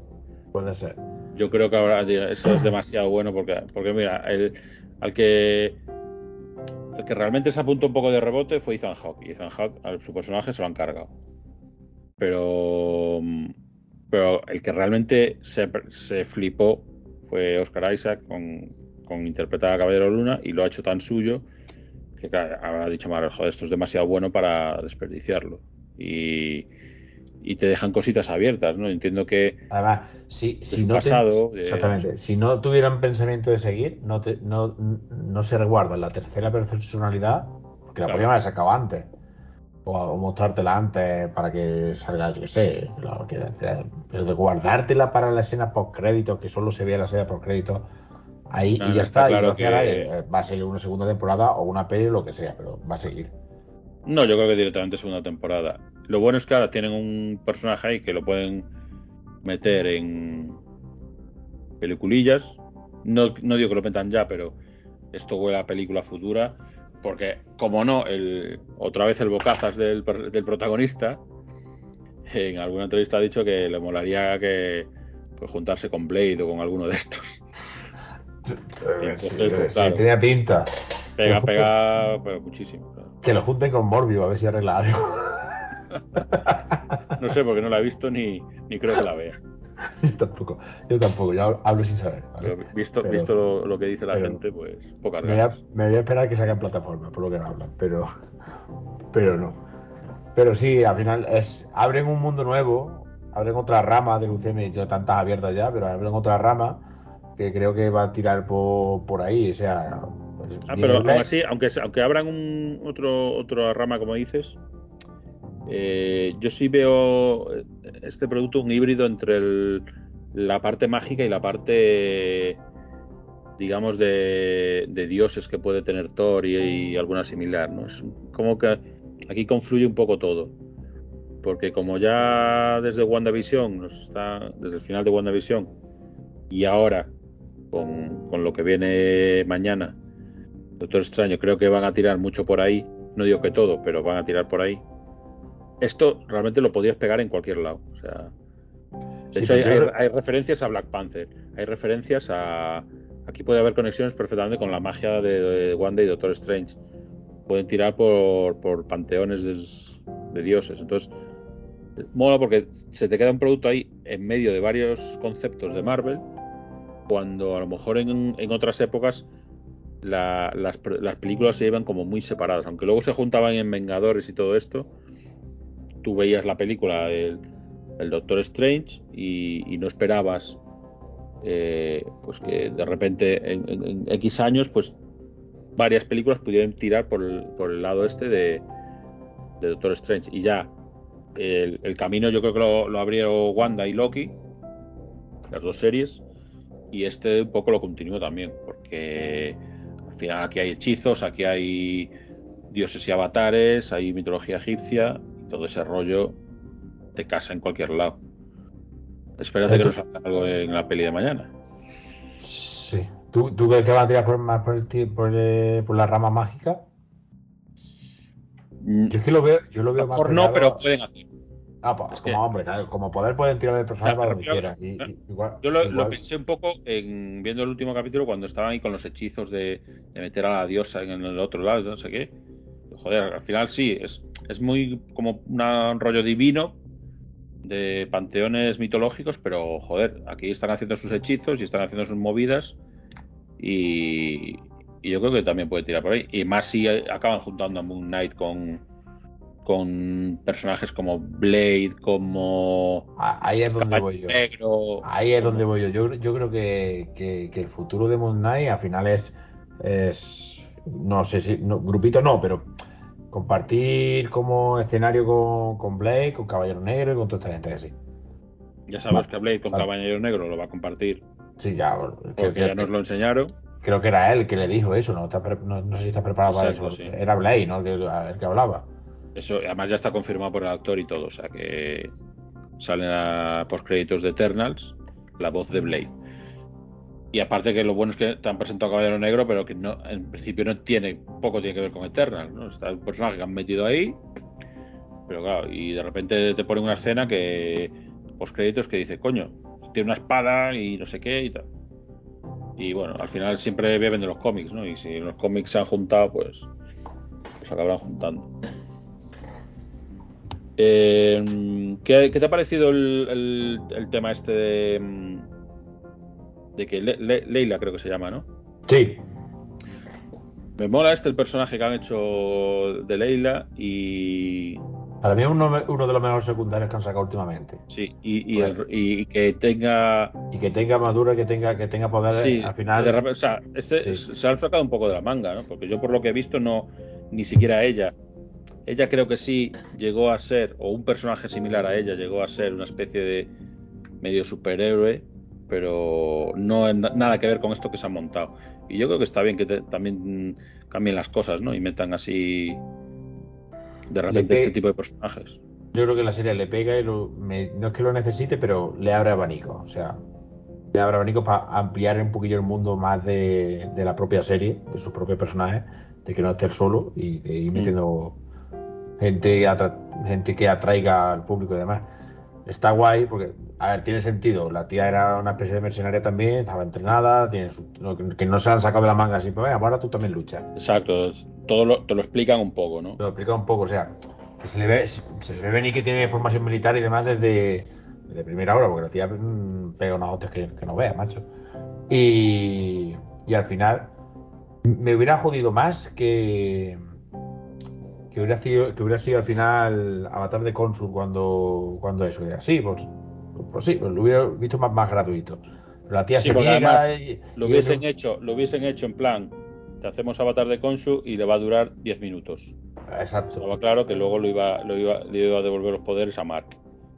Puede ser. yo creo que ahora eso es demasiado bueno porque, porque mira, el, al que que realmente se apuntó un poco de rebote fue Ethan Hawke. Y Ethan Hawke, a su personaje se lo han cargado. Pero, pero el que realmente se, se flipó fue Oscar Isaac con, con interpretar a Caballero Luna y lo ha hecho tan suyo que habrá dicho Marvel, joder, esto es demasiado bueno para desperdiciarlo. Y, y te dejan cositas abiertas, ¿no? Entiendo que Además, si, si no pasado, de- exactamente, si no tuvieran pensamiento de seguir, no, te, no, no se resguarda la tercera personalidad, porque la Claro. podían haber sacado antes, o, o mostrártela antes para que salga, yo qué sé, lo que sea, pero de guardártela para la escena post crédito, que solo se vea la escena post crédito, ahí y ya está está, y claro no que-. Eh, va a seguir una segunda temporada o una peli o lo que sea, pero va a seguir. No, yo creo que directamente segunda temporada. Lo bueno es que ahora tienen un personaje ahí que lo pueden meter en peliculillas. No, no digo que lo metan ya, pero esto huele a película futura. Porque, como no, el, otra vez el bocazas del, del protagonista, en alguna entrevista ha dicho que le molaría que pues, juntarse con Blade o con alguno de estos. Sí, Entonces, sí, claro. tenía pinta. Pega, pega, pero muchísimo. Que lo junten con Morbius a ver si arregla algo. No sé, porque no la he visto ni, ni creo que la vea. yo tampoco, yo tampoco, yo hablo sin saber. ¿vale? Pero visto, Pero- visto lo, lo que dice la gente, pues pocas Me voy, a, me voy a esperar que salga en plataforma, por lo que me hablan, pero, pero no. Pero sí, al final es abren un mundo nuevo, abren otra rama del UCM, yo tantas abiertas ya, pero abren otra rama que creo que va a tirar por, por ahí, o sea... Ah, pero aún así, aunque, aunque abran un, otro, otra rama, como dices, eh, yo sí veo eh, este producto un híbrido entre el- la parte mágica y la parte, digamos, de, de dioses que puede tener Thor y, y alguna similar, ¿no? Es como que aquí confluye un poco todo. Porque como ya desde WandaVision, nos está, desde el final de WandaVision, y ahora con, con lo que viene mañana, Doctor Extraño, creo que van a tirar mucho por ahí. No digo que todo, pero van a tirar por ahí. Esto realmente lo podrías pegar en cualquier lado. O sea, de Sí, hecho, hay, referencias a Black Panther. Hay referencias a. Aquí puede haber conexiones perfectamente con la magia de, de Wanda y Doctor Strange. Pueden tirar por, por panteones de, de dioses. Entonces, mola porque se te queda un producto ahí en medio de varios conceptos de Marvel. Cuando a lo mejor en, en otras épocas la- las, películas se llevan como muy separadas. Aunque luego se juntaban en Vengadores y todo esto, tú veías la película del, Doctor Strange y, y no esperabas eh, pues que de repente en, X años pues varias películas pudieran tirar por el, por el lado este de, Doctor Strange. Y ya el, camino yo creo que lo, lo abrieron Wanda y Loki, las dos series, y este un poco lo continúo también, porque final aquí hay hechizos, aquí hay dioses y avatares, hay mitología egipcia, y todo ese rollo te casa en cualquier lado. Espérate que nos salga algo en la peli de mañana. Sí. ¿Tú, ¿Tú crees que van a tirar por, más por, el, por, eh, por la rama mágica? Yo es que lo veo, yo lo veo más mejor no, pero pueden hacer. Ah, pues Es como que- hombre, claro, como poder pueden tirar de personaje para donde yo- quieran. Y- claro. y- igual- Yo lo, lo pensé un poco en viendo el último capítulo cuando estaban ahí con los hechizos de, de meter a la diosa en el otro lado, no sé qué. Joder, al final sí, es, es muy como una- un rollo divino de panteones mitológicos, pero joder, aquí están haciendo sus hechizos y están haciendo sus movidas y, y yo creo que también puede tirar por ahí. Y más si acaban juntando a Moon Knight con, con personajes como Blade, como ahí es donde voy yo. Negro. Ahí es donde voy yo. Yo, yo creo que, que, el futuro de Moon Knight al final es, es no sé si, grupito no, pero compartir como escenario con, con Blade, con Caballero Negro y con toda esta gente así. Ya sabemos que Blade con Caballero Negro lo va a compartir. Sí, ya. Porque ya nos lo enseñaron. Creo que era él que le dijo eso, no, no, sé si está preparado para eso. Era Blade, ¿no? El que, hablaba. Eso, además ya está confirmado por el actor y todo, o sea que salen a créditos de Eternals la voz de Blade. Y aparte que lo bueno es que te han presentado a Caballero Negro, pero que no, en principio no tiene, poco tiene que ver con Eternals, ¿no? Está un personaje que han metido ahí, pero claro, y de repente te ponen una escena que créditos que dice, coño, tiene una espada y no sé qué y tal. Y bueno, al final siempre beben de los cómics, ¿no? Y si los cómics se han juntado, pues, pues acabarán juntando. Eh, ¿qué, te ha parecido el, tema este de, de que Leila creo que se llama, ¿no? Sí. Me mola este el personaje que han hecho de Leila y para mí es uno, uno, de los mejores secundarios que han sacado últimamente. Sí, y, y, que tenga. Y que tenga madura, que tenga, que tenga poder sí, al final. o sea, este se han sacado un poco de la manga, ¿no? Porque yo por lo que he visto no, ni siquiera ella. Ella creo que sí llegó a ser, o un personaje similar a ella llegó a ser una especie de medio superhéroe, pero no nada que ver con esto que se han montado. Y yo creo que está bien que también cambien las cosas, ¿no? Y metan así de repente este tipo de personajes. Yo creo que la serie le pega y no es que lo necesite, pero le abre abanico. O sea, le abre abanico para ampliar un poquillo el mundo más de, la propia serie, de sus propios personajes, de que no esté solo y de ir mm. Gente, gente que atraiga al público y demás. Está guay porque, a ver, tiene sentido. La tía era una especie de mercenaria también, estaba entrenada, tiene que no se han sacado de la manga así, pues ahora tú también luchas. Exacto, todo lo, te lo explican un poco, ¿no? Te lo explican un poco, o sea, se le ve, se le ve venir que tiene formación militar y demás desde, primera hora, porque la tía mm, pega unas otras que, no veas, macho. Y, y al final me hubiera jodido más que que hubiera sido que hubiera sido al final Avatar de Consul cuando cuando eso sí pues, pues sí pues lo hubiera visto más, más gratuito. La tía se niega y, lo hubiesen hecho lo hubiesen hecho en plan te hacemos Avatar de Consul y le va a durar 10 minutos. Exacto. Estaba claro que luego lo iba lo iba le iba a devolver los poderes a Mark.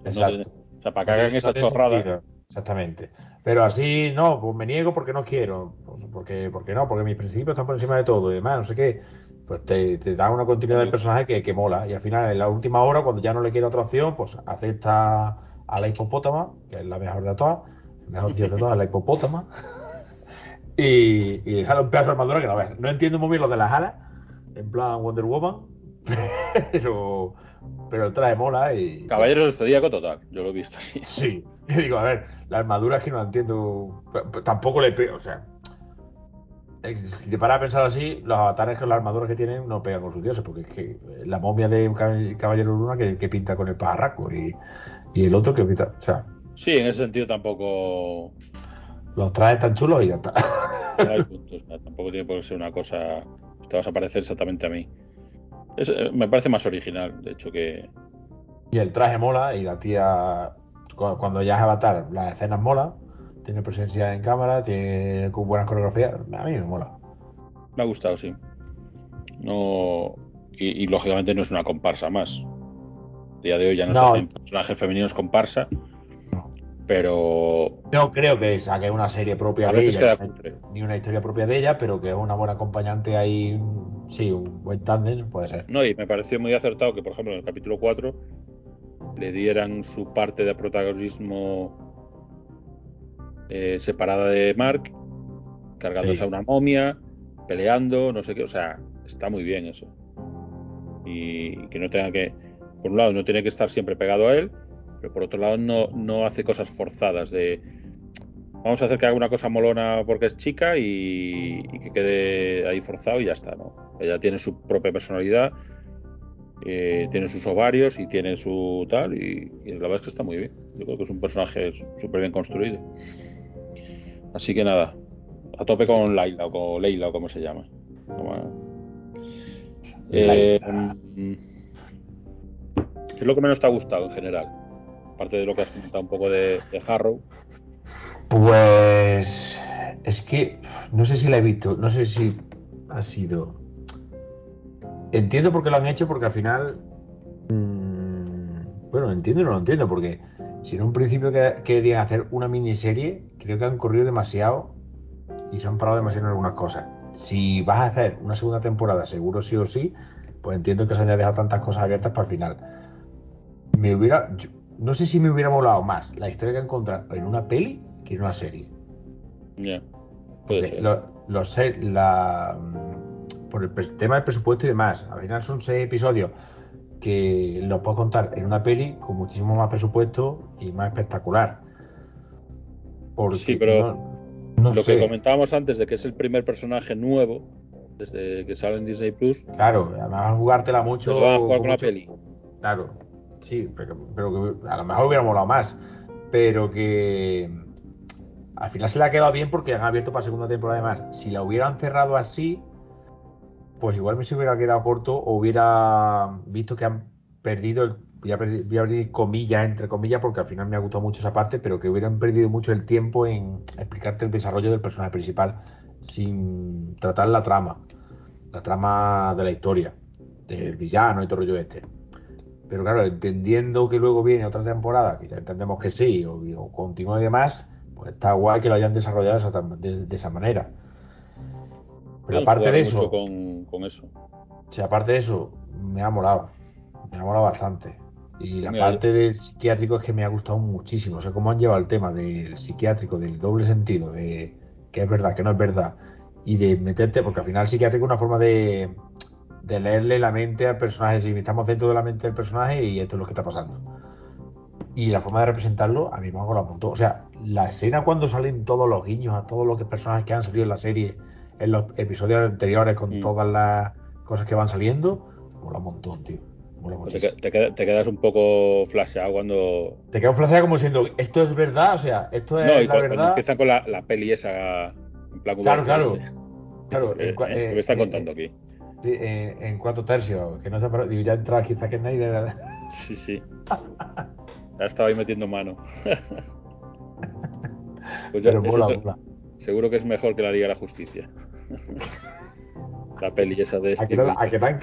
Exacto. o sea para que hagan esa chorrada exactamente. Pero así no pues me niego porque no quiero pues porque porque no porque mis principios están por encima de todo y demás no sé qué pues te, da una continuidad del personaje que, que, mola. Y al final, en la última hora, cuando ya no le queda otra opción, pues acepta a la hipopótama, que es la mejor de todas, el mejor de todas, la hipopótama, y, y le sale un pedazo de armadura que no ves. No entiendo muy bien lo de las alas, en plan Wonder Woman, pero, pero el traje mola y. Caballeros del Zodíaco total, yo lo he visto así. Sí, y digo, a ver, la armadura es que no la entiendo, tampoco le pego, o sea si te paras a pensar así, los avatares con las armaduras que tienen no pegan con sus dioses, porque es que la momia de caballero luna que, pinta con el pajarraco y, el otro que pinta. O sea. Sí, en ese sentido tampoco. Los traes tan chulos y ya está. tampoco tiene por qué ser una cosa. Te vas a parecer exactamente a mí. Eh, me parece más original, de hecho, que. Y el traje mola y la tía. Cuando ya es avatar, las escenas mola tiene presencia en cámara, tiene buenas coreografías. A mí me mola. Me ha gustado, sí. No. Y, lógicamente no es una comparsa más. El día de hoy ya no, se hacen personajes femeninos comparsa. Pero. No creo que saque una serie propia de ella. Ni una historia propia de ella, pero que es una buena acompañante ahí. Sí, un buen tándem puede ser. No, y me pareció muy acertado que, por ejemplo, en el capítulo 4 le dieran su parte de protagonismo eh, separada de Mark, cargándose a una momia, peleando, no sé qué, o sea, está muy bien eso. Y que no tenga que, por un lado, no tiene que estar siempre pegado a él, pero por otro lado no, no hace cosas forzadas de vamos a hacer que haga una cosa molona porque es chica y, que quede ahí forzado y ya está, ¿no? Ella tiene su propia personalidad, eh, tiene sus ovarios y tiene su tal, y, y, la verdad es que está muy bien. Yo creo que es un personaje súper bien construido. Así que nada, a tope con Laila o con Leila o como se llama. Eh, ¿Qué es lo que menos te ha gustado en general? Aparte de lo que has comentado un poco de, de Harrow. Pues es que no sé si la he visto, no sé si ha sido. Entiendo por qué lo han hecho, porque al final. mmm, bueno, entiendo y no lo entiendo, porque si en un principio que- querían hacer una miniserie, creo que han corrido demasiado y se han parado demasiado en algunas cosas. Si vas a hacer una segunda temporada, seguro sí o sí, pues entiendo que se hayan dejado tantas cosas abiertas para el final. Me hubiera. yo- no sé si me hubiera molado más la historia que han contado en una peli que en una serie. Ya. Puede ser. lo- los la, por el tema del presupuesto y demás, al final son seis episodios que los puedo contar en una peli con muchísimo más presupuesto y más espectacular. Porque Sí, pero no, no lo sé, que comentábamos antes de que es el primer personaje nuevo desde que sale en Disney Plus, claro, además jugártela mucho. lo van a jugar con la mucho- peli. Claro, sí, pero, pero que a lo mejor hubiera molado más. Pero que al final se le ha quedado bien porque han abierto para segunda temporada además. Si la hubieran cerrado así, pues igual me se hubiera quedado corto o hubiera visto que han perdido el. Voy a, perdi- voy a abrir comillas, entre comillas, porque al final me ha gustado mucho esa parte, pero que hubieran perdido mucho el tiempo en explicarte el desarrollo del personaje principal sin tratar la trama, la trama de la historia, del villano y todo el rollo este. Pero claro, entendiendo que luego viene otra temporada, que ya entendemos que sí, o, o continúa y demás, pues está guay que lo hayan desarrollado de esa, tam- de, de esa manera. Pero aparte de eso, con, con eso. aparte de eso, me ha molado. Me ha molado bastante. Y la Mira, parte del psiquiátrico es que me ha gustado muchísimo. O sea, cómo han llevado el tema del psiquiátrico, del doble sentido, de que es verdad, que no es verdad. Y de meterte, porque al final el psiquiátrico es una forma de, de leerle la mente al personaje. Si estamos dentro de la mente del personaje y esto es lo que está pasando. Y la forma de representarlo a mí me ha un montón. O sea, la escena cuando salen todos los guiños a todos los que- personajes que han salido en la serie, en los episodios anteriores, con Mm. todas las cosas que van saliendo, mola un montón, tío. Te, que- quedas un poco flasheado cuando. Te queda un flash como diciendo, esto es verdad, o sea, esto es No, y la cu- cuando verdad. empiezan con la, la peli esa. En plan Claro, claro. Claro, Eh, en eh, eh, ¿Qué me está eh, contando aquí? En cuatro tercios, que no se ha parado. Digo, ya entra aquí Zack Snyder. Sí, sí. Ya estaba ahí metiendo mano. Pues ya, Pero mola, mola. seguro que es mejor que la Liga de la Justicia. la peli esa de no- a que tan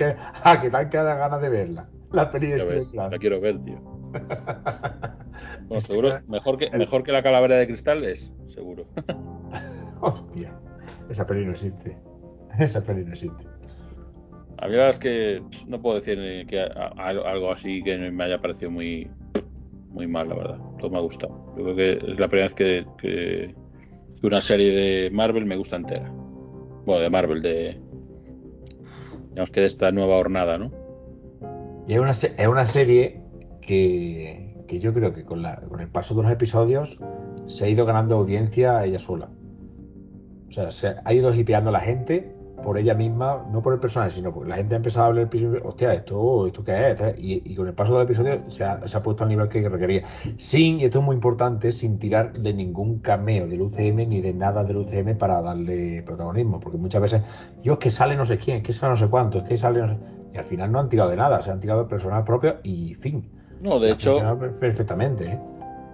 que, da ganas de verla. La peli de Steven ves, la quiero ver, tío. Bueno, Este seguro, mejor que, mejor que la calavera de cristal es, seguro. Hostia, esa peli no existe. Esa peli no existe. A mí la verdad es que no puedo decir que algo así que me haya parecido muy, muy mal, la verdad. Todo me ha gustado. Yo creo que es la primera vez que, que- que una serie de Marvel me gusta entera. Bueno, de Marvel, de. Digamos que de esta nueva hornada, ¿no? Y es una, es una serie que, que yo creo que con, la, con el paso de los episodios se ha ido ganando audiencia ella sola. O sea, se ha ido hipeando a la gente por ella misma, no por el personaje, sino porque la gente ha empezado a hablar el principio, hostia, esto, esto qué es, y, y con el paso del episodio se ha, se ha puesto al nivel que requería. Sin, y esto es muy importante, sin tirar de ningún cameo del UCM ni de nada del UCM para darle protagonismo, porque muchas veces, yo es que sale no sé quién, es que sale no sé cuánto, es que sale no sé... Y al final no han tirado de nada, se han tirado de personajes propios y fin. No, de hecho, perfectamente, ¿eh?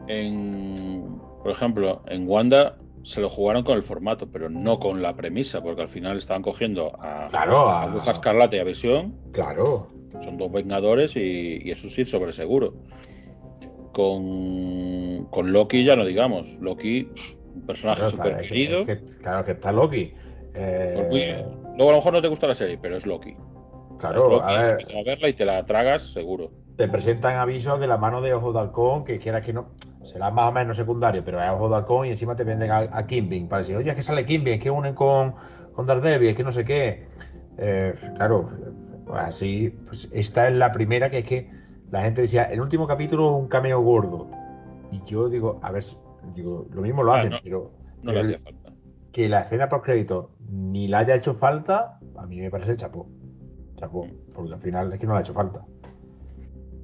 en, por ejemplo, en Wanda se lo jugaron con el formato, pero no con la premisa, porque al final estaban cogiendo a, Claro, a a- Bruja Escarlata y a Visión, Claro. son dos vengadores y, y eso sí, sobre seguro. Con, con Loki ya no digamos, Loki, un personaje Claro, súper está- es que- querido. es que- claro que está Loki. Eh, muy- Luego a lo mejor no te gusta la serie, pero es Loki. claro, Loki, a ver, a verla y te la tragas seguro. Te presentan avisos de la mano de Ojo de Halcón, que quieras que no, será más o menos secundario, pero es Ojo de Halcón y encima te venden a, a Kimbing para decir, oye, es que sale Kimbing, es que unen con, con Daredevil, es que no sé qué. Eh, claro, así, pues esta es la primera que es que la gente decía, el último capítulo un cameo gordo. Y yo digo, a ver, digo, lo mismo lo Ah, hacen, no. pero No le hacía falta. que la escena por crédito ni la haya hecho falta, a mí me parece chapó. Chapó, porque al final es que no le ha hecho falta.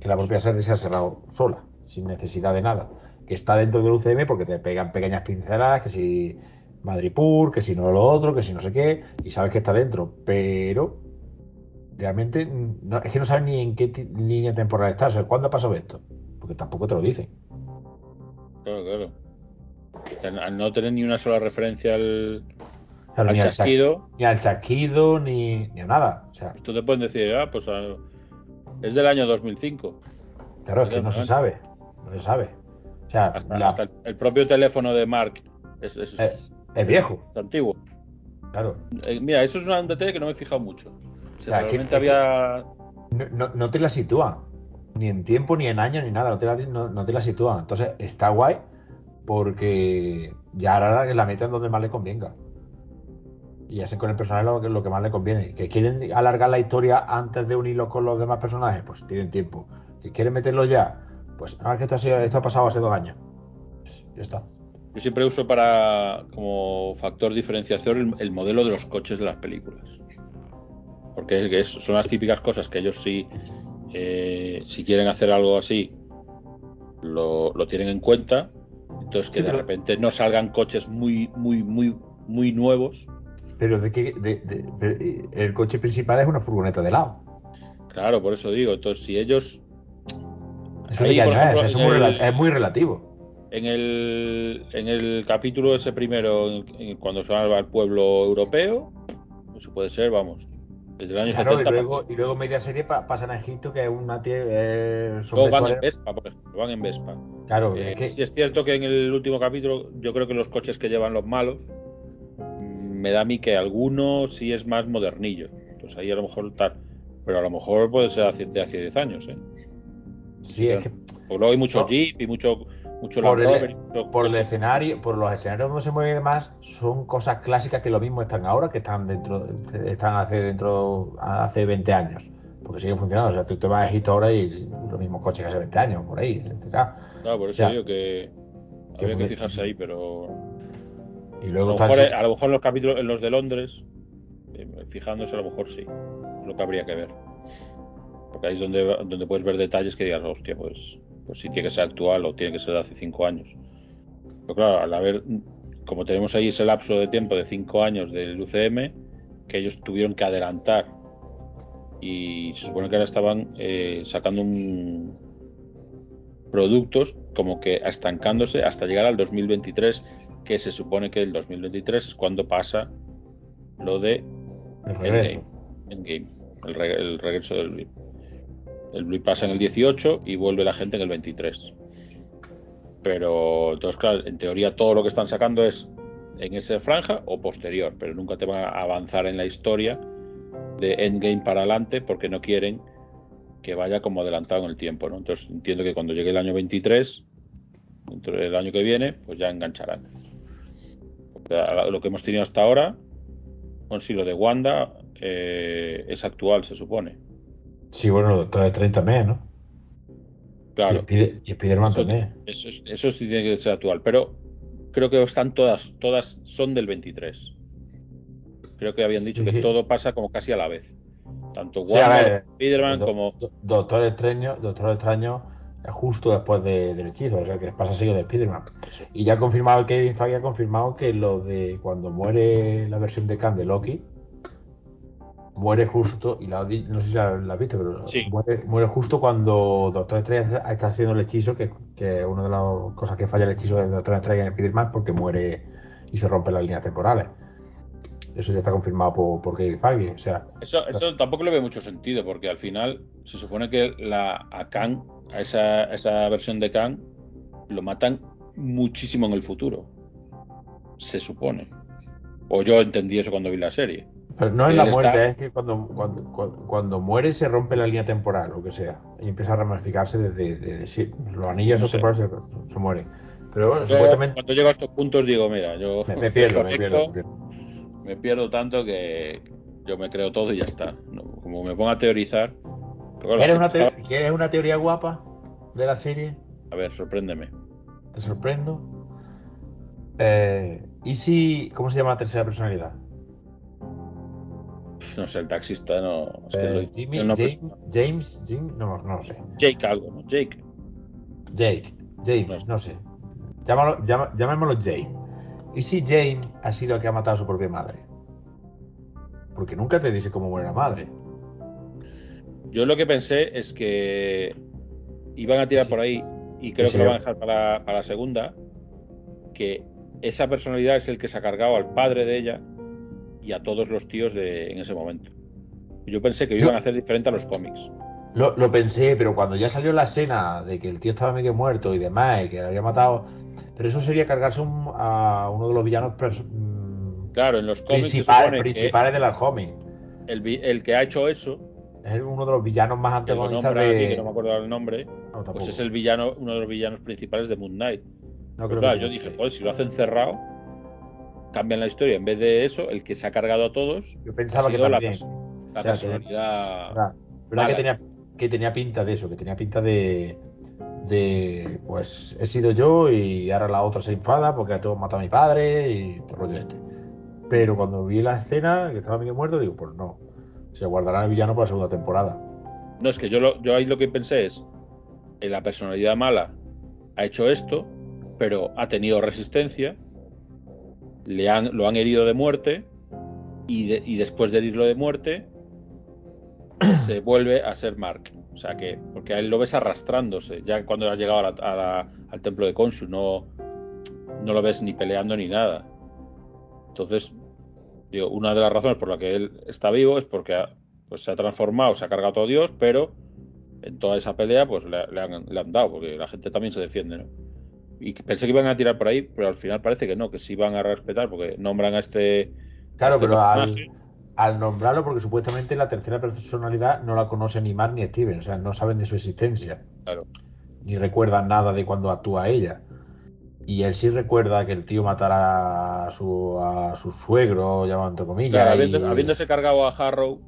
Que la propia serie se ha cerrado sola, sin necesidad de nada. Que está dentro del UCM porque te pegan pequeñas pinceladas, que si Madripur, que si no lo otro, que si no sé qué, y sabes que está dentro, pero realmente no, es que no saben ni en qué línea temporal está. O sea, ¿cuándo ha pasado esto? Porque tampoco te lo dicen. Claro, claro. Al- Al no tener ni una sola referencia al, al ni, al chasquido, chas- ni al chasquido, ni, ni a nada. O sea, tú te pueden decir, ah, pues ah, es del año 2005. claro, es que no se sabe. No se sabe. O sea, Hasta, la- hasta el, propio teléfono de Mark es, es- eh, es viejo. es antiguo. Claro. Eh, mira, eso es un detalle que no me he fijado mucho. O sea, Ya, que- realmente que- había. No, no- no te la sitúan. Ni en tiempo, ni en año, ni nada. No te la, no, no te la sitúan. Entonces, está guay porque ya ahora la meten donde más le convenga. Y hacen con el personaje lo, que- lo que más le conviene. Que quieren alargar la historia antes de unirlo con los demás personajes, pues tienen tiempo. Que quieren meterlo ya, pues nada, que esto ha, sido- esto ha pasado hace dos años. Pues, ya está. Yo siempre uso para como factor diferenciador el, el modelo de los coches de las películas. Porque es que es- son las típicas cosas que ellos sí, eh, si quieren hacer algo así, lo, lo tienen en cuenta. Entonces que Sí, de pero- repente no salgan coches muy, muy, muy, muy nuevos. Pero de que de- eh, el coche principal es una furgoneta de lado. Claro, por eso digo. Entonces, si ellos Eso Ahí, ejemplo, es, eso muy, el- es muy relativo. en el, en el capítulo ese primero, en- cuando se va al pueblo europeo, pues puede ser, vamos, desde el año Claro, y 70. luego, y luego media serie pa- pasan a Egipto, que es una tie- eh, van en Vespa, por ejemplo, van en Vespa. Claro, Eh, es que sí es cierto que en el último capítulo yo creo que los coches que llevan los malos me da a mí que alguno sí es más modernillo. Entonces ahí a lo mejor tal. Pero a lo mejor puede ser hace- de hace 10 años, ¿eh? sí, es que Porque luego hay mucho No. Jeep y mucho, mucho Por Land el- Rover mucho por el escenario, por los escenarios donde se mueven y demás, son cosas clásicas que lo mismo están ahora que están dentro, están hace dentro hace 20 años. Porque siguen funcionando. O sea, tú te vas a Egipto ahora y los mismos coches que hace 20 años, por ahí, etcétera. Claro, por eso O sea, digo que que habría que fijarse ahí, pero Y a lo, mejor, a lo mejor en los capítulos, en los de Londres, eh, fijándose a lo mejor sí, es lo que habría que ver. Porque ahí es donde, donde puedes ver detalles que digas, hostia, pues, pues sí tiene que ser actual o tiene que ser de hace cinco años. Pero claro, al haber, como tenemos ahí ese lapso de tiempo de cinco años del UCM, que ellos tuvieron que adelantar y se supone que ahora estaban eh, sacando un productos como que estancándose hasta llegar al 2023 que se supone que el 2023 es cuando pasa lo de el regreso. Endgame, el, re- el regreso del blip. El blip pasa en el 18 y vuelve la gente en el 23. Pero entonces, claro, en teoría todo lo que están sacando es en esa franja o posterior, pero nunca te van a avanzar en la historia de Endgame para adelante porque no quieren que vaya como adelantado en el tiempo, ¿no? Entonces entiendo que cuando llegue el año 23, dentro del año que viene, pues ya engancharán. Lo que hemos tenido hasta ahora, bueno, sí, lo de Wanda eh, es actual, se supone. Sí, bueno, Doctor de 30 meses, ¿no? Claro, y Spider-Man también. eso, es- eso sí tiene que ser actual, pero creo que están todas, todas son del 23. Creo que habían dicho Sí, que sí. todo pasa como casi a la vez. Tanto Sí, Wanda, ver, Spider-Man Do- como... Do- Doctor Extraño, Doctor Extraño justo después de- del hechizo, o sea que pasa seguido de Spider-Man. Y ya ha confirmado, Kevin Feige ha confirmado que lo de cuando muere la versión de Khan de Loki, muere justo, y la, no sé si la, la has visto, pero Sí. muere, muere justo cuando Doctor Strange está haciendo el hechizo, que, que una de las cosas que falla el hechizo de Doctor Strange en Spider-Man porque muere y se rompen las líneas temporales. Eso ya está confirmado por, por Kevin Feige, o sea, Eso, eso tampoco le ve mucho sentido, porque al final se supone que la, a Kang, a esa, a esa versión de Kang, lo matan muchísimo en el futuro. Se supone. O yo entendí eso cuando vi la serie. Pero no es la está- muerte, es que cuando, cuando, cuando, cuando muere se rompe la línea temporal, lo que sea, y empieza a ramificarse desde, desde- los anillos No sé. se, se mueren. Pero bueno, Yo, supuestamente cuando llego a estos puntos digo, mira, yo me, me pierdo, me desconecto, pierdo, me pierdo. Me pierdo tanto que yo me creo todo y ya está. Como me pongo a teorizar. ¿Quieres una, gente te- estaba- ¿Quieres una teoría guapa de la serie? A ver, sorpréndeme. Te sorprendo. Eh, ¿Y si. ¿Cómo se llama la tercera personalidad? No sé, el taxista no. es que Eh, lo- Jimmy, no- James, James, Jim, no, no lo sé. Jake algo, ¿no? Jake. Jake, James, no sé. Llámalo, llama- llamémoslo Jake. ¿Y si James ha sido el que ha matado a su propia madre? Porque nunca te dice cómo muere la madre. Yo lo que pensé es que iban a tirar Sí. por ahí, y creo Sí, que lo van a dejar para, para la segunda, que esa personalidad es el que se ha cargado al padre de ella y a todos los tíos de, en ese momento. Yo pensé que Yo- iban a hacer diferente a los cómics. Lo, lo pensé, pero cuando ya salió la escena de que el tío estaba medio muerto y demás, y que le había matado. Pero eso sería cargarse un- a uno de los villanos mm, Claro, en los cómics principales, de la cómic. el, el que ha hecho eso, Es uno de los villanos más antagonistas de. aquí, que no me acuerdo el nombre, No, pues es el villano, uno de los villanos principales de Moon Knight. No Pero creo claro, que- yo dije, joder, si lo hacen cerrado, cambian la historia. En vez de eso, el que se ha cargado a todos Yo pensaba que sido también. la O sea, que- personalidad. ¿Verdad, verdad que tenía que tenía pinta de eso, que tenía pinta de de pues he sido yo y ahora la otra se enfada porque tengo matado a mi padre y todo rollo este. Pero cuando vi la escena que estaba medio muerto, digo, pues no. Se guardará el villano para la segunda temporada. No, es que yo, lo- yo ahí lo que pensé es, eh, la personalidad mala ha hecho esto, pero ha tenido resistencia, le han, lo han herido de muerte, y, y después de herirlo de muerte, se vuelve a ser Mark. O sea que, porque a él lo ves arrastrándose, ya cuando ha llegado a la- a la- al templo de Khonshu, no, no lo ves ni peleando ni nada. Entonces, digo, una de las razones por la que él está vivo es porque ha- pues, se ha transformado, se ha cargado a todo Dios, pero en toda esa pelea pues le, le han, le han dado, porque la gente también se defiende, ¿no? Y pensé que iban a tirar por ahí, pero al final parece que no, que sí van a respetar, porque nombran a este. Claro, este pero al. Al nombrarlo, porque supuestamente la tercera personalidad no la conoce ni Mark ni Steven, o sea, no saben de su existencia. Claro. Ni recuerdan nada de cuando actúa ella. Y él sí recuerda que el tío matara a su, a su suegro, llamado entre comillas. Claro, habiendo- y habiéndose cargado a Harrow,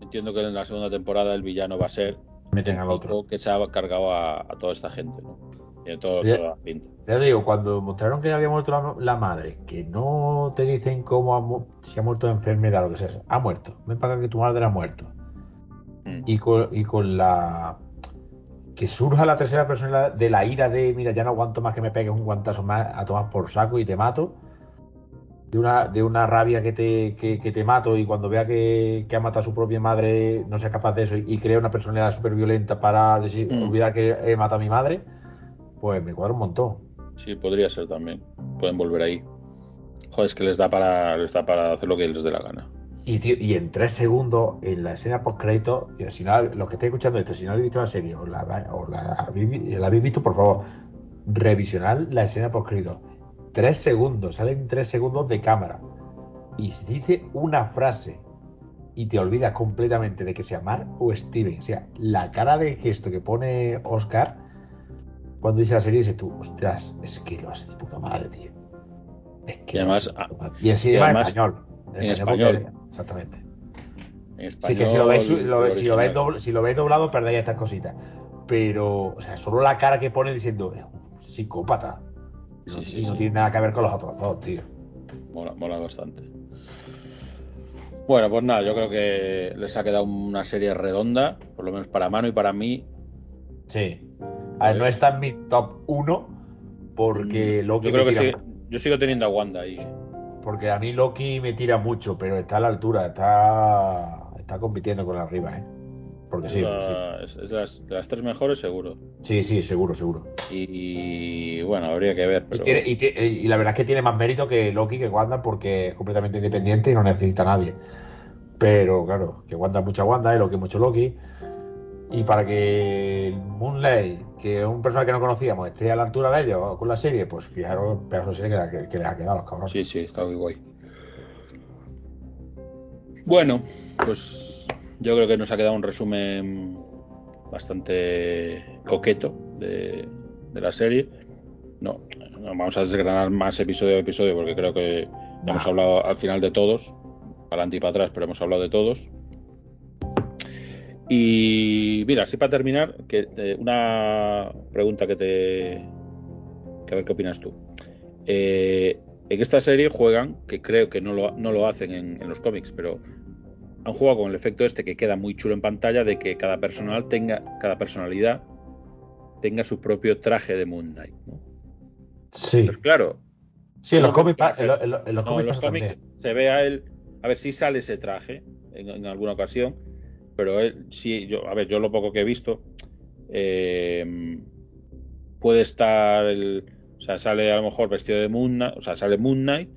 entiendo que en la segunda temporada el villano va a ser meten al otro. que se ha cargado a, a toda esta gente, ¿no? Tiene todo, Bien. toda la pinta. Ya te digo, cuando mostraron que había muerto la, la madre, que no te dicen cómo ha si ha muerto de enfermedad o lo que sea, ha muerto. Ven para acá que tu madre ha muerto. Mm. y con, y con la que surja la tercera persona de la ira de mira ya no aguanto más que me pegues un guantazo más a tomar por saco y te mato de una, de una rabia que te, que, que te mato y cuando vea que, que ha matado a su propia madre no sea capaz de eso y, y crea una personalidad súper violenta para decir, Mm. olvidar que he matado a mi madre pues me cuadra un montón Sí, podría ser también. Pueden volver ahí. Joder, es que les da para, les da para hacer lo que les dé la gana. Y, tío, y en tres segundos, en la escena post crédito, si no, los que estéis escuchando esto, si no habéis visto la serie o la, o la, habéis- la habéis visto, por favor, revisionad la escena post crédito. Tres segundos, salen tres segundos de cámara. Y si dice una frase y te olvidas completamente de que sea Mark o Steven, o sea, la cara de gesto que pone Oscar cuando dice la serie, dices tú, ostras, es que lo hace de puta madre, tío. Es que Y además, lo hace de a- puta madre. y en y en español. en español. exactamente. En Sí, que si lo veis, lo veis- si lo veis, original. dobl- si lo veis doblado, perdéis estas cositas. Pero, o sea, solo la cara que pone diciendo, es un psicópata. Y no, Sí, no sí. tiene nada que ver con los otros dos, tío. Mola, mola bastante. Bueno, pues nada, yo creo que les ha quedado una serie redonda, por lo menos para Mano y para mí. Sí. A ver, no está en mi top 1 porque Mm, Loki yo creo me que sí. Yo sigo teniendo a Wanda ahí. Porque a mí Loki me tira mucho, pero está a la altura, está, está compitiendo con arriba, ¿eh? Porque Es, sí, la- es- es de, las, de las tres mejores, seguro. sí, sí, sí, seguro, seguro. Y, bueno, habría que ver. Y, Pero... tiene- y y la verdad es que tiene más mérito que Loki, que Wanda, porque es completamente independiente y no necesita a nadie. Pero claro, que Wanda es mucha Wanda y Loki es mucho Loki. Y para que Moonlight, que un personaje que no conocíamos, esté a la altura de ellos con la serie, pues fijaros, pedazo de serie que, les ha quedado a los cabrones. Sí, sí, está muy guay. Bueno, pues yo creo que nos ha quedado un resumen bastante coqueto de, de la serie. No, no vamos a desgranar más episodio a episodio porque creo que hemos hablado al final de todos, para adelante y para atrás, pero hemos hablado de todos. Y mira, así para terminar, que eh, una pregunta que te que a ver qué opinas tú. Eh, en esta serie juegan, que creo que no lo, no lo hacen en, en los cómics, pero han jugado con el efecto este que queda muy chulo en pantalla de que cada personal tenga, cada personalidad tenga su propio traje de Moon Knight. ¿no? Sí, Pero claro, sí, en los cómics, en lo- en lo- en los no, en los cómics se ve a él, a ver si sale ese traje en, en alguna ocasión, Pero él, sí, yo, a ver, yo lo poco que he visto, eh, puede estar, el, o sea, sale a lo mejor vestido de Moon Knight, o sea, sale Moon Knight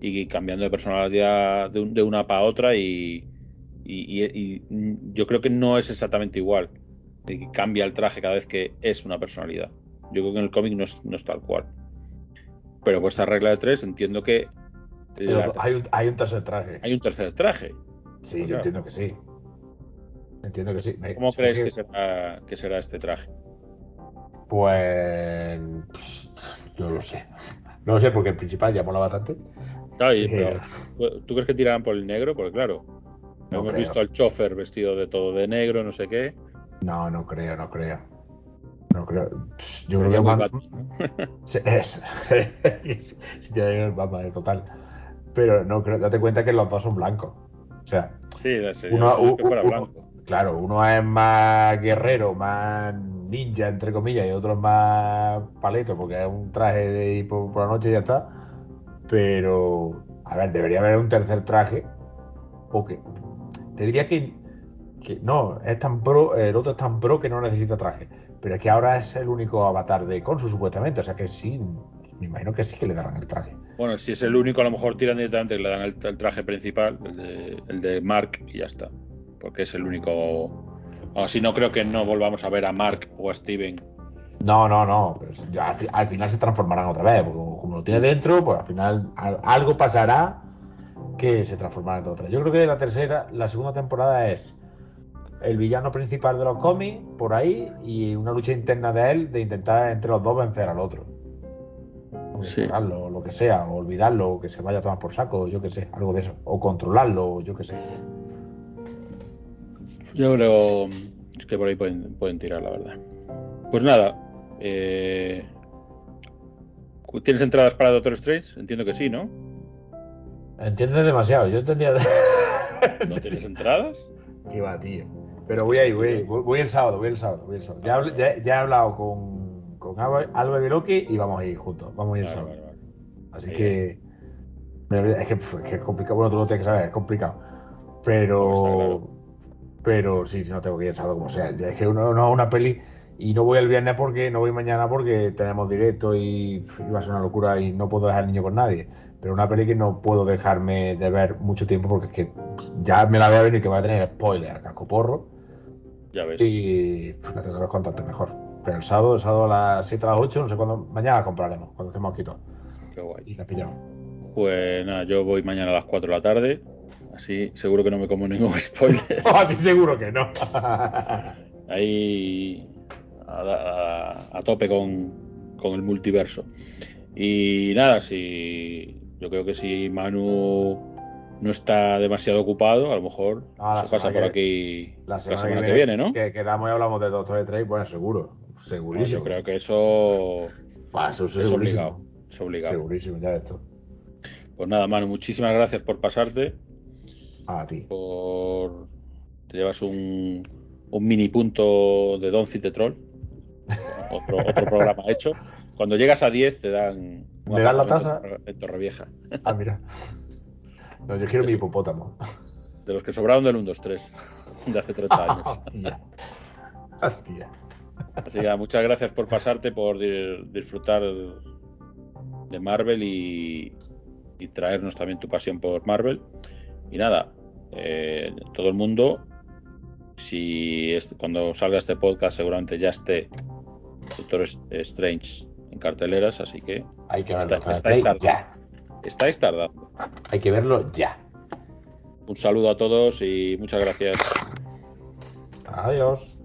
y cambiando de personalidad de, un- de una para otra y, y- y- y yo creo que no es exactamente igual. Y cambia el traje cada vez que es una personalidad. Yo creo que en el cómic no es, no es tal cual. Pero por esta regla de tres entiendo que Pero la- hay, un, hay un tercer traje. hay un tercer traje. Sí, Pues yo claro. entiendo que sí. Entiendo que sí. ¿Cómo sí, crees sí. que será, que será este traje? Pues. pues, No lo sé. No lo sé porque el principal ya mola bastante. Claro, y- Sí. pero, ¿Tú crees que tirarán por el negro? Porque claro, No hemos creo. visto al chofer vestido de todo de negro, no sé qué. No, no creo, no creo. No creo. Yo creo que más- Batman, ¿no? Sí, Es. sí, tiene que ver Batman, total. Pero no creo. Date cuenta que los dos son blancos. O sea, Sí, Uno- es que u- fuera uno- blanco. Claro, uno es más guerrero, más ninja, entre comillas, y otro es más paleto, porque es un traje de ir por, la noche y ya está. Pero, a ver, debería haber un tercer traje. O que. Te diría que. que no, es tan pro, el otro es tan pro que no necesita traje. Pero es que ahora es el único avatar de Consu, supuestamente. O sea que sí, me imagino que sí que le darán el traje. Bueno, si es el único, a lo mejor tiran directamente, le dan el, el traje principal, el de, el de Mark, y ya está. Porque es el único. Así no creo que no volvamos a ver a Mark o a Steven. No, no, no, pero si- al, fi- al final se transformarán otra vez, porque como, como lo tiene dentro, pues al final al- algo pasará que se transformará en otra. Yo creo que la tercera, la segunda temporada es el villano principal de los cómics, por ahí, y una lucha interna de él de intentar entre los dos vencer al otro. O Sí. o lo que sea, o olvidarlo, o que se vaya a tomar por saco, yo que sé, algo de eso. O controlarlo, yo que sé. Yo creo que por ahí pueden, pueden tirar, la verdad. Pues nada. eh, ¿Tienes entradas para Doctor Strange? Entiendo que sí, ¿no? Entiendes demasiado, yo entendía. ¿No tienes entradas? Qué va, tío. Pero voy ahí, voy, voy, voy el sábado, voy el sábado, voy el sábado. Ya, hablé- ya- ya he hablado con, con Alba, Beloki y vamos a ir juntos, vamos a ir el sábado. vale, vale. Así que, es que es que es complicado, bueno, tú lo tienes que saber, es complicado. Pero, claro. Pero sí, si no tengo que ir el sábado como sea. Es que uno no una peli y no voy el viernes porque, no voy mañana porque tenemos directo y, y va a ser una locura y no puedo dejar al niño con nadie. Pero una peli que no puedo dejarme de ver mucho tiempo porque es que ya me la voy a venir que va a tener spoiler, cascoporro. Ya ves. Y pf, la tengo que ver mejor. Pero el sábado, el sábado a las 7 a las 8, no sé cuándo. Mañana la compraremos, cuando estemos aquí todos. Qué guay. Y la pillamos. Pues nada, yo voy mañana a las 4 de la tarde. Así seguro que no me como ningún spoiler. Así seguro que no. Ahí a, a- a tope con, con el multiverso. Y nada, si yo creo que si Manu no está demasiado ocupado, a lo mejor Ah, se pasa por que- aquí La semana, semana que viene, ¿no? Que quedamos y hablamos de Doctor Strange, bueno, seguro. Segurísimo. yo creo que eso es obligado. Es obligado. Segurísimo, ya de esto. Pues nada, Manu, muchísimas gracias por pasarte. A ti. por te llevas un, un mini punto de Don de Troll otro, otro programa hecho cuando llegas a 10 te dan ¿Me dan la tasa? en Torre- en Torrevieja Ah, mira. No, yo quiero mi hipopótamo. de los que sobraron del 1, 2, 3 de hace 30 años Hostia. Hostia. así que muchas gracias por pasarte por di- disfrutar de Marvel y, y traernos también tu pasión por Marvel y nada eh, todo el mundo si es- cuando salga este podcast seguramente ya esté Doctor Strange en carteleras, así que Hay que verlo. Está- estáis ya. estáis tardando. Hay que verlo ya. Un saludo a todos y muchas gracias. Adiós.